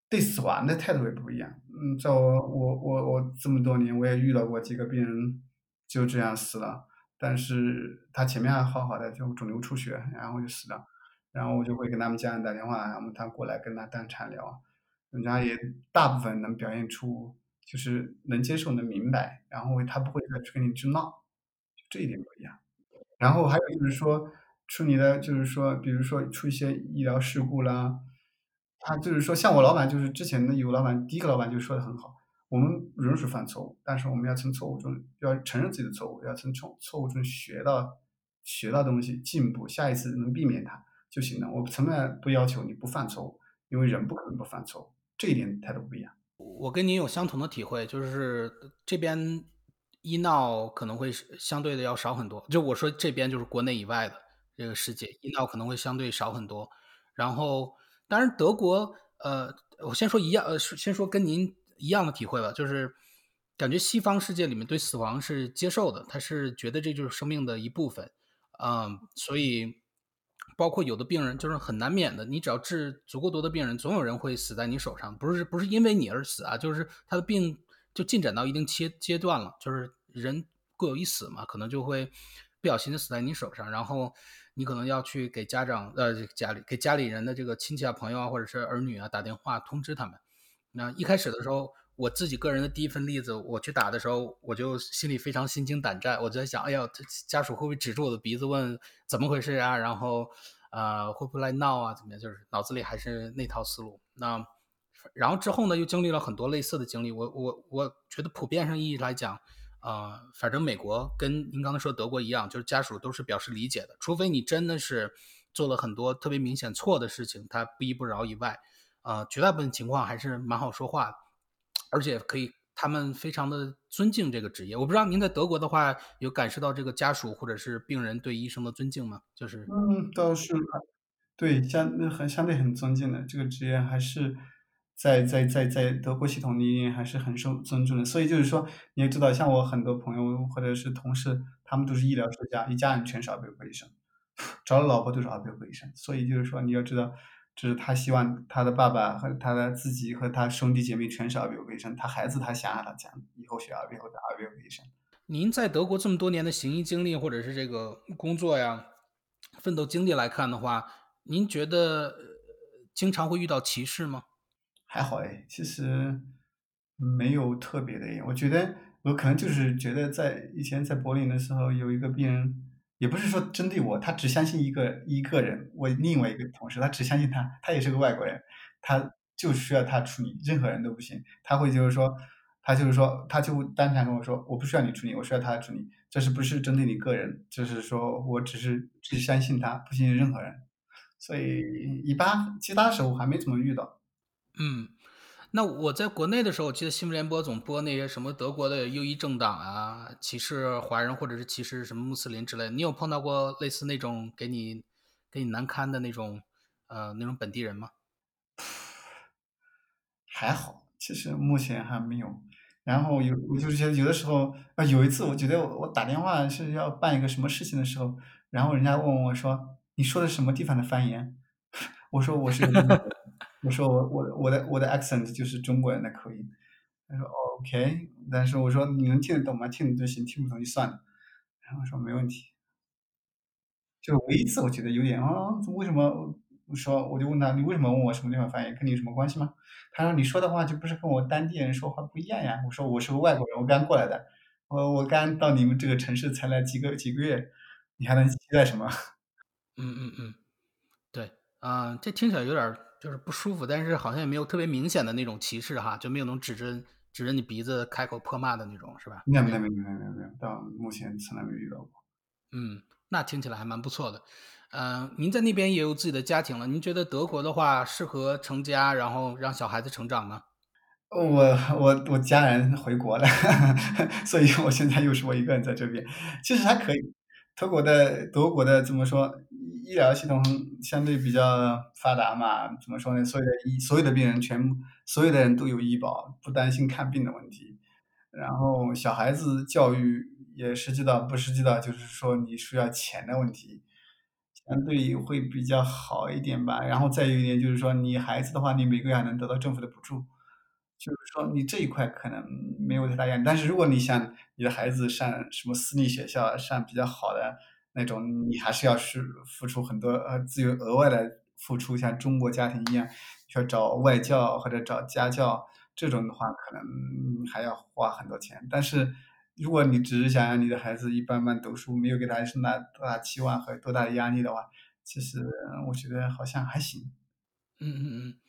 Speaker 2: 对死亡的态度也不一样。嗯，在我我我我这么多年，我也遇到过几个病人就这样死了，但是他前面还好好的，就肿瘤出血，然后就死了。然后我就会跟他们家人打电话，然后他过来跟他当场聊，人家也大部分能表现出就是能接受、能明白，然后他不会再去跟你去闹，这一点不一样。然后还有就是说，出你的就是说，比如说出一些医疗事故啦，他就是说，像我老板就是之前的有老板，第一个老板就说的很好，我们允许犯错误，但是我们要从错误中要承认自己的错误，要从错错误中学到学到东西，进步，下一次能避免它就行了。我从来不要求你不犯错误，因为人不可能不犯错误，这一点态度不一样。
Speaker 1: 我跟您有相同的体会，就是这边医闹可能会相对的要少很多。就我说这边就是国内以外的这个世界，医闹可能会相对少很多。然后，当然德国，呃，我先说一样，呃，先说跟您一样的体会吧，就是感觉西方世界里面对死亡是接受的，他是觉得这就是生命的一部分，嗯，所以。包括有的病人就是很难免的，你只要治足够多的病人，总有人会死在你手上，不是不是因为你而死啊，就是他的病就进展到一定阶阶段了，就是人各有一死嘛，可能就会不小心的死在你手上，然后你可能要去给家长呃家里给家里人的这个亲戚啊朋友啊或者是儿女啊打电话通知他们。那一开始的时候，我自己个人的第一份例子，我去打的时候，我就心里非常心惊胆战，我就在想，哎呀，家属会不会指着我的鼻子问怎么回事啊？然后。呃，会不会来闹啊？怎么样？就是脑子里还是那套思路。那然后之后呢，又经历了很多类似的经历。我我我觉得普遍上意义来讲，呃，反正美国跟您刚才说德国一样，就是家属都是表示理解的，除非你真的是做了很多特别明显错的事情，他不依不饶以外，呃，绝大部分情况还是蛮好说话的，而且可以，他们非常的尊敬这个职业。我不知道您在德国的话，有感受到这个家属或者是病人对医生的尊敬吗？就是，
Speaker 2: 嗯，倒是。对，相那很相对很尊敬的这个职业，还是在在在在德国系统里面还是很受尊重的。所以就是说，你也知道，像我很多朋友或者是同事，他们都是医疗世家，一家人全是耳鼻喉科医生，找了老婆都是耳鼻喉科医生。所以就是说，你要知道，就是他希望他的爸爸和他的自己和他兄弟姐妹全是耳鼻喉科医生，他孩子他想让他讲以后学耳鼻喉的耳鼻喉科医生。
Speaker 1: 您在德国这么多年的行医经历，或者是这个工作呀、奋斗经历来看的话，您觉得经常会遇到歧视吗？
Speaker 2: 还好哎，其实没有特别的。我觉得我可能就是觉得在以前在柏林的时候，有一个病人，也不是说针对我，他只相信一个一个人。我另外一个同事，他只相信他，他也是个外国人，他就需要他处理，任何人都不行。他会就是说，他就是说，他就当场跟我说，我不需要你处理，我需要他处理。这是不是针对你个人？就是说我只是只相信他，不信任任何人。所以一般其他时候还没怎么遇到。
Speaker 1: 嗯，那我在国内的时候，我记得新闻联播总播那些什么德国的右翼政党啊，歧视华人或者是歧视什么穆斯林之类。你有碰到过类似那种给你给你难堪的那种呃那种本地人吗？
Speaker 2: 还好，其实目前还没有。然后有我就觉得有的时候啊，有一次我觉得我打电话是要办一个什么事情的时候，然后人家问我说。你说的什么地方的方言？我说我是，我说我我我的我的 accent 就是中国人的口音。他说 OK，但是我说你能听得懂吗？听得就行，听不懂就算了。然后说没问题。就唯一一次我觉得有点啊，为什么？我说我就问他，你为什么问我什么地方方言？跟你有什么关系吗？他说你说的话就不是跟我当地人说话不一样呀。我说我是个外国人，我刚过来的，我我刚到你们这个城市才来几个几个月，你还能期待什么？
Speaker 1: 嗯嗯嗯，对，啊，这听起来有点就是不舒服，但是好像也没有特别明显的那种歧视哈，就没有能指着指着你鼻子开口破骂的那种，是吧？
Speaker 2: 没有没有没有没有没有，到目前从来没遇到过。
Speaker 1: 嗯，那听起来还蛮不错的。嗯，您在那边也有自己的家庭了，您觉得德国的话适合成家，然后让小孩子成长吗？
Speaker 2: 我我我家人回国了，所以我现在又是我一个人在这边，其实还可以。德国的德国的怎么说？医疗系统相对比较发达嘛？怎么说呢？所有的医所有的病人全部所有的人都有医保，不担心看病的问题。然后小孩子教育也涉及到不涉及到，就是说你需要钱的问题，相对会比较好一点吧。然后再有一点就是说，你孩子的话，你每个月还能得到政府的补助。说，你这一块可能没有太大压力，但是如果你想你的孩子上什么私立学校，上比较好的那种，你还是要是付出很多呃自由额外的付出，像中国家庭一样，需要找外教或者找家教这种的话，可能还要花很多钱。但是如果你只是想让你的孩子一般般读书，没有给他生大多大期望和多大的压力的话，其实我觉得好像还行。
Speaker 1: 嗯嗯嗯。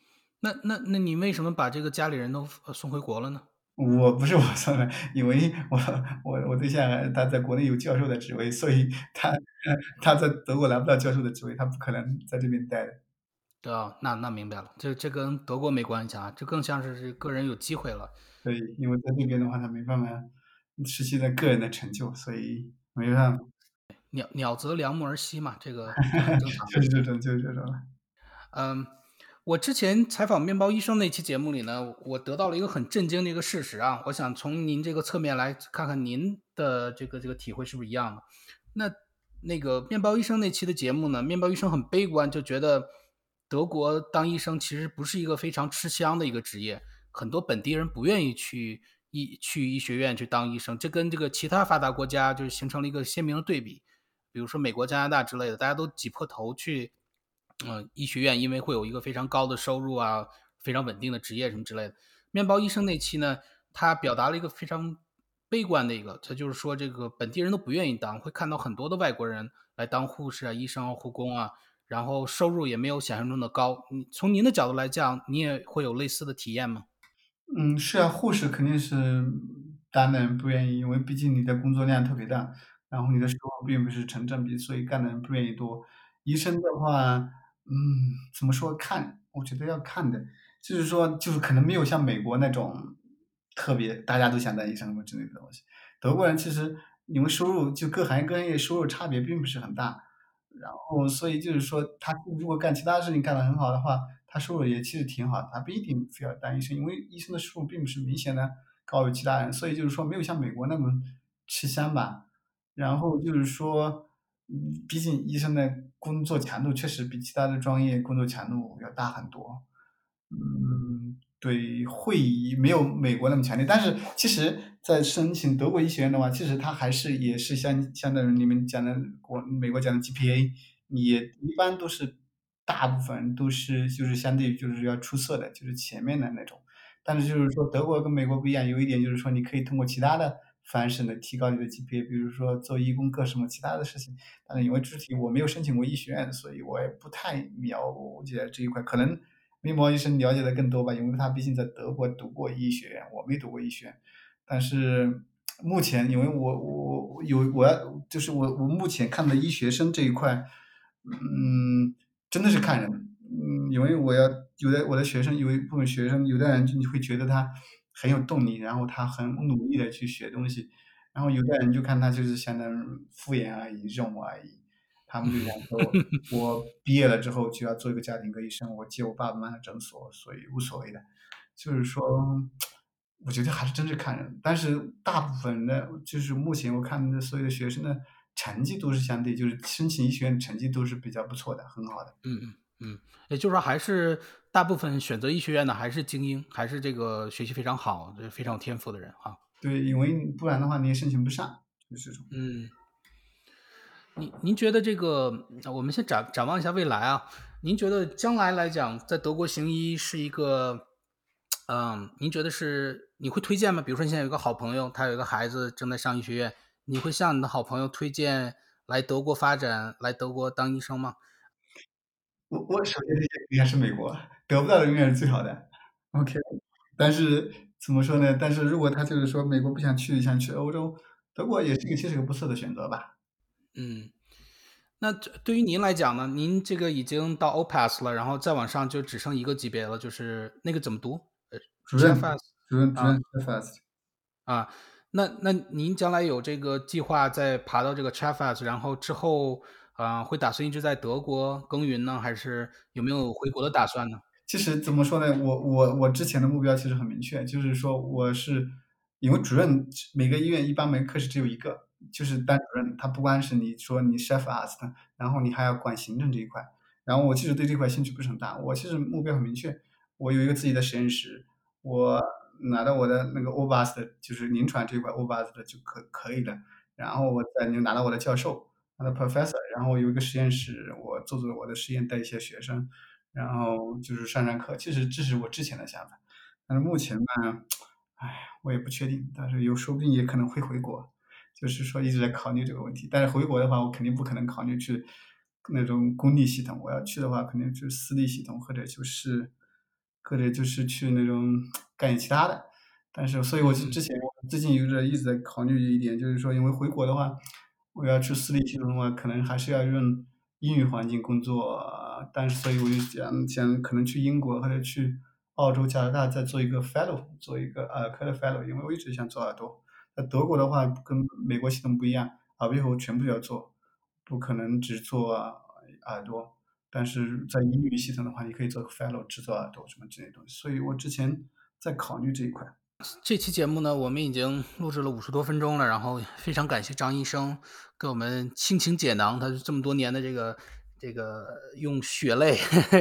Speaker 1: 那那那你为什么把这个家里人都送回国了呢？
Speaker 2: 我不是我送的，因为我我我对象他在国内有教授的职位，所以他 他在德国拿不到教授的职位，他不可能在这边待的。
Speaker 1: 对啊，那那明白了，这这跟德国没关系啊，这更像是这个人有机会了。
Speaker 2: 对，因为在这边的话，他没办法实现他个人的成就，所以没办法。
Speaker 1: 鸟鸟择良木而栖嘛，这个很正常。
Speaker 2: 就是这种，就是这种。
Speaker 1: 嗯，我之前采访面包医生那期节目里呢，我得到了一个很震惊的一个事实啊，我想从您这个侧面来看看您的这个这个体会是不是一样的。那那个面包医生那期的节目呢，面包医生很悲观，就觉得德国当医生其实不是一个非常吃香的一个职业，很多本地人不愿意去医去医学院去当医生，这跟这个其他发达国家就是形成了一个鲜明的对比。比如说美国、加拿大之类的，大家都挤破头去，嗯，医学院，因为会有一个非常高的收入啊，非常稳定的职业什么之类的。面包医生那期呢，他表达了一个非常悲观的一个，他就是说这个本地人都不愿意当，会看到很多的外国人来当护士啊、医生啊、护工啊，然后收入也没有想象中的高。你从您的角度来讲，你也会有类似的体验吗？
Speaker 2: 嗯，是啊，护士肯定是当的人不愿意，因为毕竟你的工作量特别大。然后你的收入并不是成正比，所以干的人不愿意多。医生的话，嗯，怎么说看？我觉得要看的，就是说，就是可能没有像美国那种特别大家都想当医生什么之类的东西。德国人其实你们收入就各行各业收入差别并不是很大，然后所以就是说，他如果干其他事情干得很好的话，他收入也其实挺好的，他不一定非要当医生，因为医生的收入并不是明显的高于其他人，所以就是说没有像美国那么吃香吧。然后就是说，毕竟医生的工作强度确实比其他的专业工作强度要大很多。嗯，对，会议没有美国那么强烈。但是其实，在申请德国医学院的话，其实它还是也是相相当于你们讲的国美国讲的 GPA，也一般都是大部分都是就是相对就是要出色的，就是前面的那种。但是就是说，德国跟美国不一样，有一点就是说，你可以通过其他的。翻身的，提高你的 GPA，比如说做义工课什么其他的事情。但是因为具体我没有申请过医学院，所以我也不太了解这一块。可能面包医生了解的更多吧，因为他毕竟在德国读过医学院，我没读过医学院。但是目前，因为我我有我要就是我我目前看的医学生这一块，嗯，真的是看人。嗯，因为我要有的我的学生有一部分学生，有的人就你会觉得他。很有动力，然后他很努力的去学东西，然后有的人就看他就是相当于敷衍而已，任务而已。他们就想说，我毕业了之后就要做一个家庭科医生，我接我爸爸妈妈的诊所，所以无所谓的。就是说，我觉得还是真是看人，但是大部分的，就是目前我看的所有的学生的成绩都是相对，就是申请医学院成绩都是比较不错的，很好的。
Speaker 1: 嗯嗯。嗯，也就是说，还是大部分选择医学院的还是精英，还是这个学习非常好、非常有天赋的人哈。
Speaker 2: 对，因为不然的话你也申请不上，就是这种。
Speaker 1: 嗯，您您觉得这个，我们先展展望一下未来啊？您觉得将来来讲，在德国行医是一个，嗯，您觉得是你会推荐吗？比如说，你现在有个好朋友，他有一个孩子正在上医学院，你会向你的好朋友推荐来德国发展，来德国当医生吗？
Speaker 2: 我我首先推荐应该是美国，得不到的永远是最好的。OK，但是怎么说呢？但是如果他就是说美国不想去，想去欧洲，德国也是一个其实个不错的选择吧。
Speaker 1: 嗯，那对于您来讲呢？您这个已经到 OPAS 了，然后再往上就只剩一个级别了，就是那个怎么读？呃，
Speaker 2: 主任，主任，主任 Chefas。
Speaker 1: 啊，那那您将来有这个计划再爬到这个 Chefas，然后之后？啊，会打算一直在德国耕耘呢，还是有没有回国的打算呢？
Speaker 2: 其实怎么说呢，我我我之前的目标其实很明确，就是说我是因为主任每个医院一般门课是只有一个，就是班主任，他不光是你说你 chef as 的，然后你还要管行政这一块，然后我其实对这块兴趣不是很大，我其实目标很明确，我有一个自己的实验室，我拿到我的那个 OBAS 的，就是临床这一块 OBAS 的就可可以了，然后我再就拿到我的教授。的 professor，然后有一个实验室，我做做我的实验，带一些学生，然后就是上上课。其实这是我之前的想法，但是目前呢，哎，我也不确定。但是有说不定也可能会回国，就是说一直在考虑这个问题。但是回国的话，我肯定不可能考虑去那种公立系统。我要去的话，肯定就是私立系统，或者就是或者就是去那种干其他的。但是，所以我之前我最近有点一直在考虑一点，就是说，因为回国的话，我要去私立系统的话，可能还是要用英语环境工作。但是，所以我就想想，可能去英国或者去澳洲、加拿大再做一个 fellow，做一个耳科的 fellow，因为我一直想做耳朵。那德国的话跟美国系统不一样，耳鼻喉全部要做，不可能只做耳朵。但是在英语系统的话，你可以做 fellow，只做耳朵什么之类的东西。所以我之前在考虑这一块。
Speaker 1: 这期节目呢，我们已经录制了五十多分钟了，然后非常感谢张医生给我们倾情解囊，他这么多年的这个这个用血泪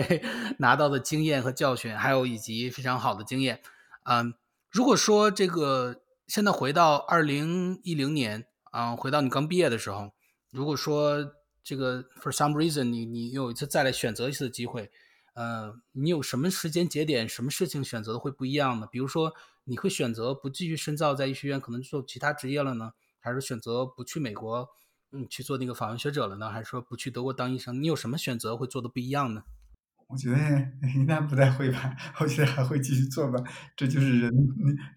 Speaker 1: 拿到的经验和教训，还有以及非常好的经验。嗯，如果说这个现在回到二零一零年，啊，回到你刚毕业的时候，如果说这个 for some reason 你你有一次再来选择一次的机会，呃，你有什么时间节点、什么事情选择的会不一样呢？比如说。你会选择不继续深造在医学院，可能做其他职业了呢？还是选择不去美国，嗯，去做那个访问学者了呢？还是说不去德国当医生？你有什么选择会做的不一样呢？
Speaker 2: 我觉得 应该不太会吧，我觉得还会继续做吧。这就是人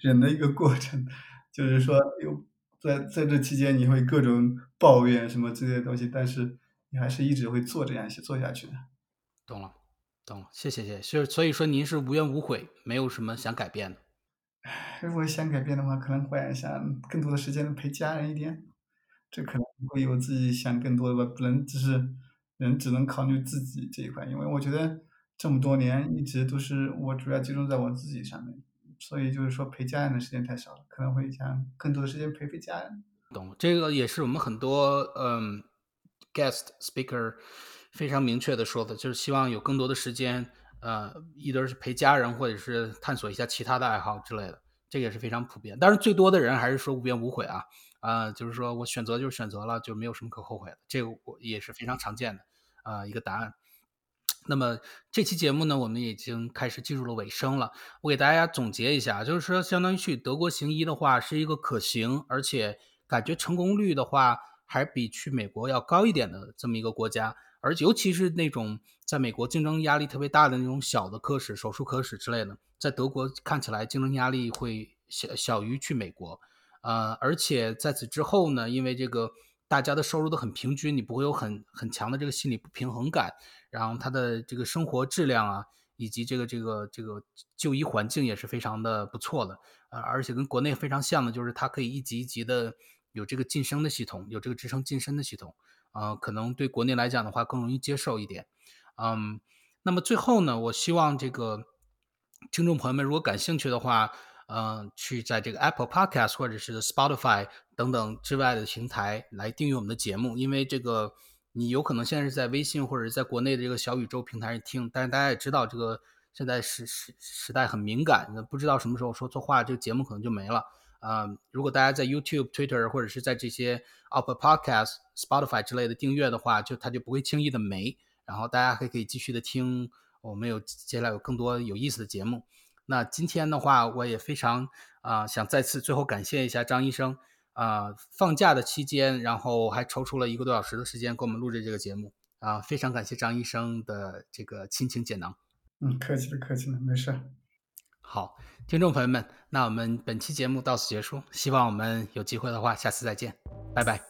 Speaker 2: 人的一个过程，就是说有在在这期间你会各种抱怨什么之类的东西，但是你还是一直会做这样些做下去的。
Speaker 1: 懂了，懂了，谢谢谢。所所以说您是无怨无悔，没有什么想改变的。
Speaker 2: 如果想改变的话，可能会想更多的时间陪家人一点，这可能会有自己想更多的吧，不能只是人只能考虑自己这一块，因为我觉得这么多年一直都是我主要集中在我自己上面，所以就是说陪家人的时间太少了，可能会想更多的时间陪陪家人。
Speaker 1: 懂，这个也是我们很多嗯 guest speaker 非常明确的说的，就是希望有更多的时间。呃，一堆是陪家人，或者是探索一下其他的爱好之类的，这个也是非常普遍。但是最多的人还是说无怨无悔啊，啊，就是说我选择就是选择了，就没有什么可后悔的，这个我也是非常常见的啊一个答案。那么这期节目呢，我们已经开始进入了尾声了。我给大家总结一下，就是说，相当于去德国行医的话，是一个可行，而且感觉成功率的话，还比去美国要高一点的这么一个国家。而尤其是那种在美国竞争压力特别大的那种小的科室、手术科室之类的，在德国看起来竞争压力会小小于去美国，呃，而且在此之后呢，因为这个大家的收入都很平均，你不会有很很强的这个心理不平衡感，然后他的这个生活质量啊，以及这个这个这个就医环境也是非常的不错的，呃，而且跟国内非常像的，就是它可以一级一级的有这个晋升的系统，有这个职称晋升的系统。啊，可能对国内来讲的话更容易接受一点，嗯，那么最后呢，我希望这个听众朋友们如果感兴趣的话，嗯，去在这个 Apple Podcast 或者是 Spotify 等等之外的平台来订阅我们的节目，因为这个你有可能现在是在微信或者在国内的这个小宇宙平台上听，但是大家也知道这个现在时时时代很敏感，不知道什么时候说错话，这个节目可能就没了。啊，如果大家在 YouTube、Twitter 或者是在这些 Apple Podcast、Spotify 之类的订阅的话，就它就不会轻易的没。然后大家还可以继续的听，我们有接下来有更多有意思的节目。那今天的话，我也非常啊想再次最后感谢一下张医生啊，放假的期间，然后还抽出了一个多小时的时间给我们录制这个节目啊，非常感谢张医生的这个亲情解囊。
Speaker 2: 嗯，客气了，客气了，没事。
Speaker 1: 好，听众朋友们，那我们本期节目到此结束。希望我们有机会的话，下次再见，拜拜。